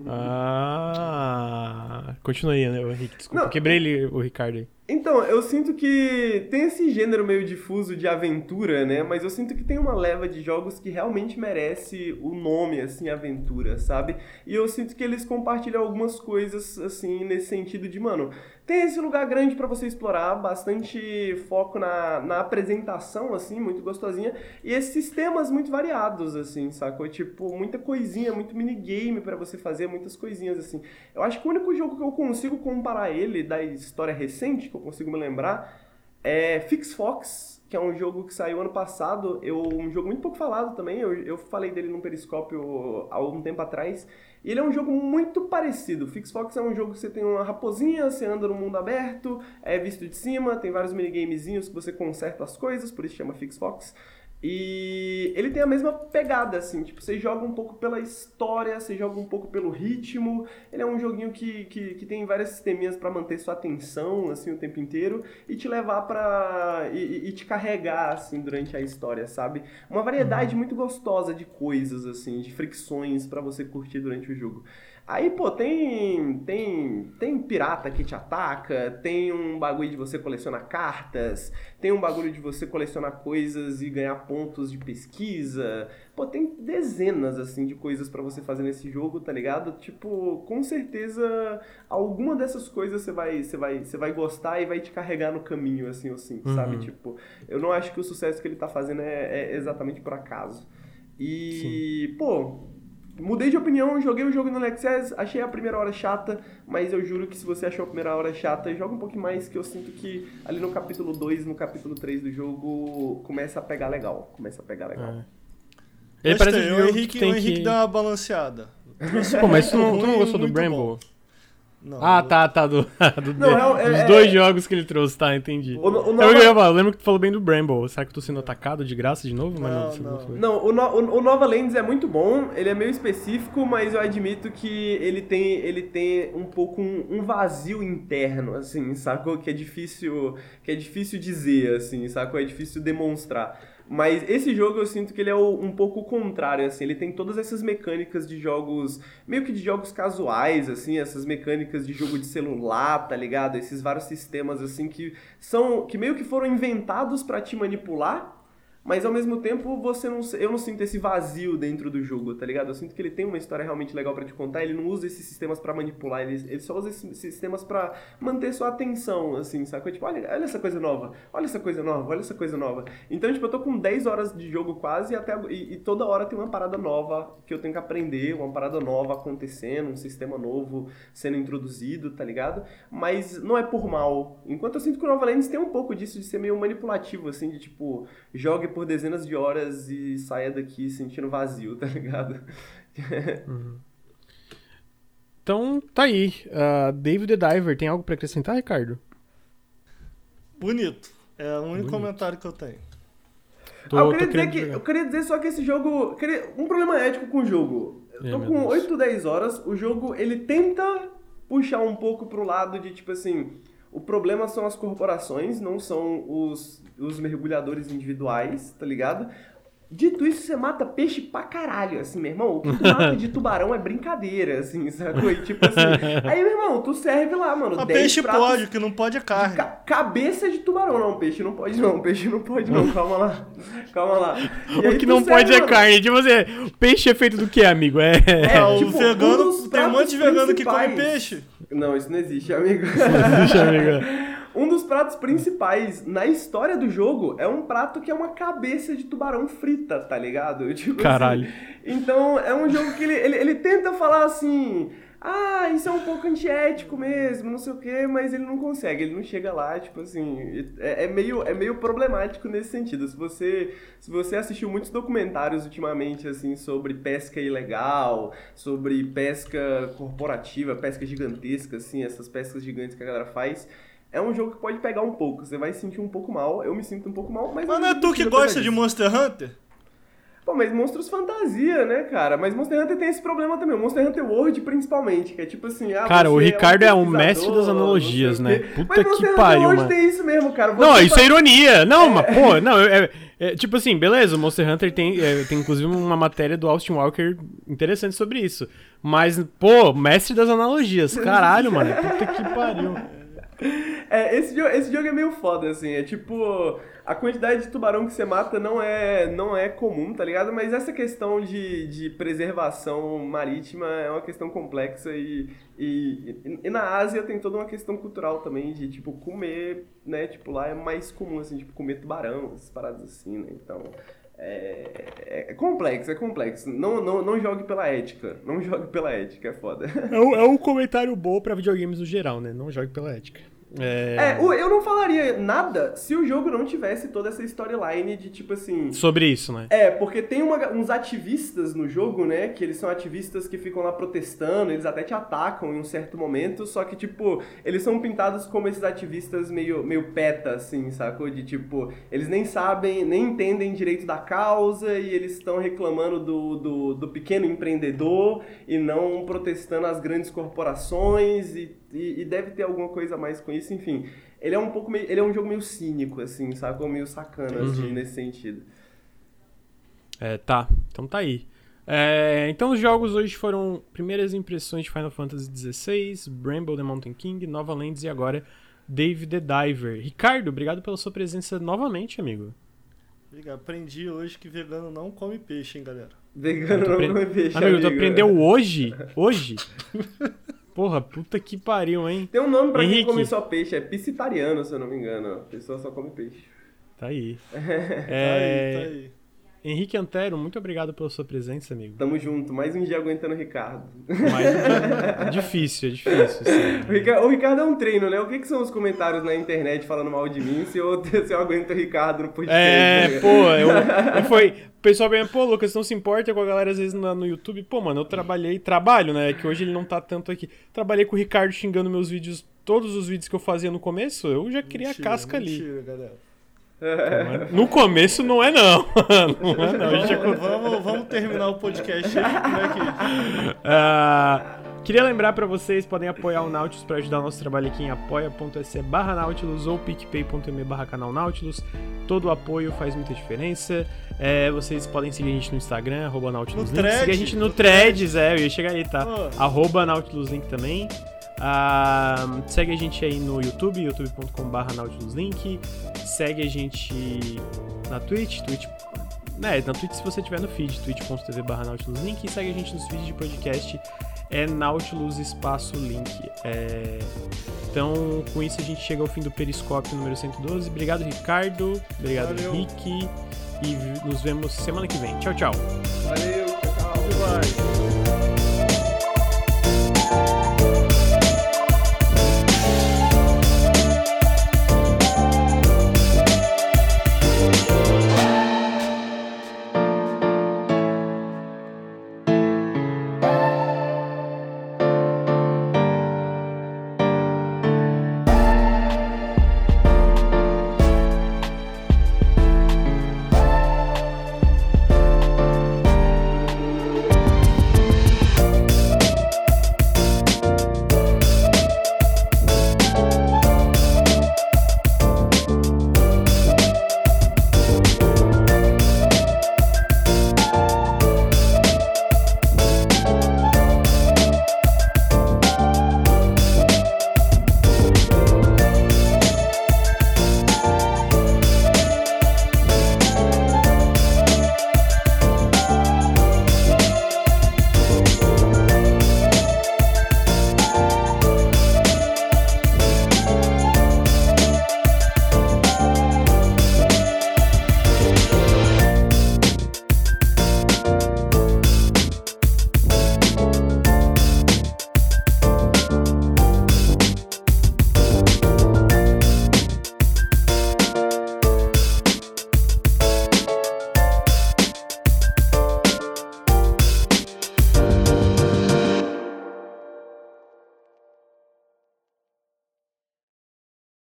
Ah. Continua aí, né, o Henrique. Desculpa. Não. Quebrei ele, o Ricardo aí. Então, eu sinto que tem esse gênero meio difuso de aventura, né? Mas eu sinto que tem uma leva de jogos que realmente merece o nome, assim, aventura, sabe? E eu sinto que eles compartilham algumas coisas, assim, nesse sentido de, mano, tem esse lugar grande pra você explorar, bastante foco na, na apresentação, assim, muito gostosinha, e esses sistemas muito variados, assim, sacou? Tipo, muita coisinha, muito minigame pra você fazer, muitas coisinhas, assim. Eu acho que o único jogo que eu consigo comparar ele da história recente, que eu consigo me lembrar, é Fix Fox, que é um jogo que saiu ano passado, eu, um jogo muito pouco falado também, eu, eu falei dele num periscópio há algum tempo atrás, ele é um jogo muito parecido. Fix Fox é um jogo que você tem uma raposinha, você anda no mundo aberto, é visto de cima, tem vários minigamezinhos que você conserta as coisas, por isso chama Fix Fox. E ele tem a mesma pegada, assim, tipo, você joga um pouco pela história, você joga um pouco pelo ritmo. Ele é um joguinho que, que, que tem várias sisteminhas para manter sua atenção, assim, o tempo inteiro e te levar pra. E, e, te carregar, assim, durante a história, sabe? Uma variedade muito gostosa de coisas, assim, de fricções para você curtir durante o jogo. Aí, pô, tem, tem, tem pirata que te ataca, tem um bagulho de você colecionar cartas, tem um bagulho de você colecionar coisas e ganhar pontos de pesquisa. Pô, tem dezenas, assim, de coisas para você fazer nesse jogo, tá ligado? Tipo, com certeza alguma dessas coisas você vai, você vai, você vai gostar e vai te carregar no caminho, assim, assim, uhum. sabe? Tipo, eu não acho que o sucesso que ele tá fazendo é, é exatamente por acaso. E, Sim. pô, Mudei de opinião, joguei o jogo no Access, achei a primeira hora chata, mas eu juro que se você achou a primeira hora chata, joga um pouquinho mais, que eu sinto que ali no capítulo 2 no capítulo 3 do jogo começa a pegar legal. Começa a pegar legal. É. Ele parece tem, o Henrique, o Henrique que... dá uma balanceada. Pô, mas tu não, tu não gostou do Bramble? Não, ah, tá, tá. Do, do não, é, dos é, dois é, jogos que ele trouxe, tá, entendi. O, o Nova... eu, eu, lembro que tu falou bem do Bramble. Será que eu tô sendo atacado de graça de novo? Não, mas não, não. não o, no, o, Nova Lands é muito bom, ele é meio específico, mas eu admito que ele tem, ele tem um pouco um, um vazio interno, assim, sacou? Que é difícil, que é difícil dizer, assim, sacou? É difícil demonstrar. Mas esse jogo eu sinto que ele é um pouco contrário, assim, ele tem todas essas mecânicas de jogos, meio que de jogos casuais, assim, essas mecânicas de jogo de celular, tá ligado? Esses vários sistemas, assim, que são, que meio que foram inventados para te manipular, mas ao mesmo tempo você não eu não sinto esse vazio dentro do jogo, tá ligado? Eu sinto que ele tem uma história realmente legal para te contar, ele não usa esses sistemas para manipular, ele, ele só usa esses sistemas para manter sua atenção, assim, sabe? Tipo, olha, olha essa coisa nova, olha essa coisa nova, olha essa coisa nova. Então, tipo, eu tô com 10 horas de jogo quase até, e, e toda hora tem uma parada nova que eu tenho que aprender, uma parada nova acontecendo, um sistema novo sendo introduzido, tá ligado? Mas não é por mal. Enquanto eu sinto que o Nova Lands tem um pouco disso de ser meio manipulativo, assim, de tipo, jogue por dezenas de horas e saia daqui sentindo vazio, tá ligado? uhum. Então, tá aí. Uh, David the Diver, tem algo para acrescentar, Ricardo? Bonito. É o único Bonito. comentário que eu tenho. Tô, ah, eu, queria dizer que, eu queria dizer só que esse jogo. Queria, um problema ético com o jogo. Eu tô com 8, 10 horas. O jogo ele tenta puxar um pouco pro lado de tipo assim. O problema são as corporações, não são os, os mergulhadores individuais, tá ligado? Dito isso, você mata peixe pra caralho, assim, meu irmão. O que tu mata de tubarão é brincadeira, assim, sacou? E, tipo assim. Aí, meu irmão, tu serve lá, mano. A peixe pode, o que não pode é carne. Ca cabeça de tubarão, não. Peixe não pode, não. Peixe não pode, não. Calma lá. Calma lá. E o que não pode é carne. Tipo assim, peixe é feito do que, amigo? É. é o tipo, vegano. Um tem um monte de vegano que come peixe. Não, isso não existe, amigo. Isso não existe, amigo. Um dos pratos principais na história do jogo é um prato que é uma cabeça de tubarão frita, tá ligado? Tipo assim, Caralho. Assim, então é um jogo que ele, ele, ele tenta falar assim ah, isso é um pouco antiético mesmo, não sei o quê, mas ele não consegue, ele não chega lá, tipo assim, é, é, meio, é meio problemático nesse sentido. Se você, se você assistiu muitos documentários ultimamente, assim, sobre pesca ilegal, sobre pesca corporativa, pesca gigantesca, assim, essas pescas gigantes que a galera faz, é um jogo que pode pegar um pouco. Você vai se sentir um pouco mal, eu me sinto um pouco mal, mas. Mas não é tu que gosta de Monster Hunter? Pô, mas monstros fantasia, né, cara? Mas Monster Hunter tem esse problema também. Monster Hunter World, principalmente, que é tipo assim. Ah, cara, o Ricardo é um, é um mestre das analogias, né? Puta mas que Monster pariu. Hunter World tem isso mesmo, cara. Você não, isso é ironia. Não, é... mas, pô, não, é, é, tipo assim, beleza, o Monster Hunter tem, é, tem inclusive uma matéria do Austin Walker interessante sobre isso. Mas, pô, mestre das analogias. Caralho, mano. Puta que pariu. É, esse jogo, esse jogo é meio foda, assim. É tipo. A quantidade de tubarão que você mata não é, não é comum, tá ligado? Mas essa questão de, de preservação marítima é uma questão complexa e, e, e, na Ásia tem toda uma questão cultural também de, tipo, comer, né? Tipo, lá é mais comum, assim, tipo, comer tubarão, essas paradas assim, né? Então, é, é, complexo, é complexo. Não, não, não jogue pela ética. Não jogue pela ética, é foda. É um, é um comentário bom pra videogames no geral, né? Não jogue pela ética. É, o- eu não falaria nada se o jogo não tivesse toda essa storyline de tipo assim. Sobre isso, né? É, porque tem uma- uns ativistas no jogo, né? Que eles são ativistas que ficam lá protestando, eles até te atacam em um certo momento, só que, tipo, eles são pintados como esses ativistas meio, meio peta, assim, sacou? De tipo, eles nem sabem, nem entendem direito da causa e eles estão reclamando do, do, do pequeno empreendedor e não protestando as grandes corporações e, e, e deve ter alguma coisa a mais com isso, enfim. Ele é um pouco meio, ele é um jogo meio cínico, assim, sacou? Meio sacana, assim, nesse sentido. É, tá. Então tá aí. É, então os jogos hoje foram primeiras impressões de Final Fantasy XVI, Bramble the Mountain King, Nova Lands e agora Dave the Diver. Ricardo, obrigado pela sua presença novamente, amigo. Obrigado. Aprendi hoje que vegano não come peixe, hein, galera. Vegano Tu não come peixe, Amigo, tu amigo. aprendeu hoje? Hoje? Porra, puta que pariu, hein? Tem um nome pra Henrique. quem come só peixe, é piscitariano, se eu não me engano. A pessoa só come peixe. Tá aí. Tá É, aí, tá aí. Henrique Antero, muito obrigado pela sua presença, amigo. Tamo junto, mais um dia aguentando o Ricardo. Mas é difícil, é difícil. O sim. Ricardo, o Ricardo é um treino, né? O que, que são os comentários na internet falando mal de mim se eu, se eu aguento o Ricardo no podcast? É, né? pô, eu, eu foi. O pessoal bem, pô, Lucas, não se importa com a galera às vezes no, no YouTube. Pô, mano, eu trabalhei, trabalho, né? Que hoje ele não tá tanto aqui. Trabalhei com o Ricardo xingando meus vídeos, todos os vídeos que eu fazia no começo, eu já queria a Mentira, casca ali. Mentira, galera. No começo não é não. Não é não. Gente Vamos, vamos, terminar o podcast aí. Como é que... Ah, queria lembrar pra vocês, podem apoiar o Nautilus pra ajudar o nosso trabalho aqui em apoia.se barra Nautilus ou picpay.me barra canal Nautilus. Todo o apoio faz muita diferença. É, vocês podem seguir a gente no Instagram, arroba Nautilus No Link. thread, Seguir a gente no, no Threads, é, eu ia chegar aí, tá? Pô. Arroba Nautilus Link também. Segue a gente aí no YouTube, youtube.com.br nautiluslink. Segue a gente na Twitch, Twitch né, na Twitch se você tiver no feed, twitch.tv barra Nautilus Link, e segue a gente nos feeds de podcast, é Nautilus Espaço Link. É... Então, com isso a gente chega ao fim do Periscópio número 112. Obrigado, Ricardo. Obrigado, Valeu. Rick. E nos vemos semana que vem. Tchau, tchau. Valeu, tchau, tchau.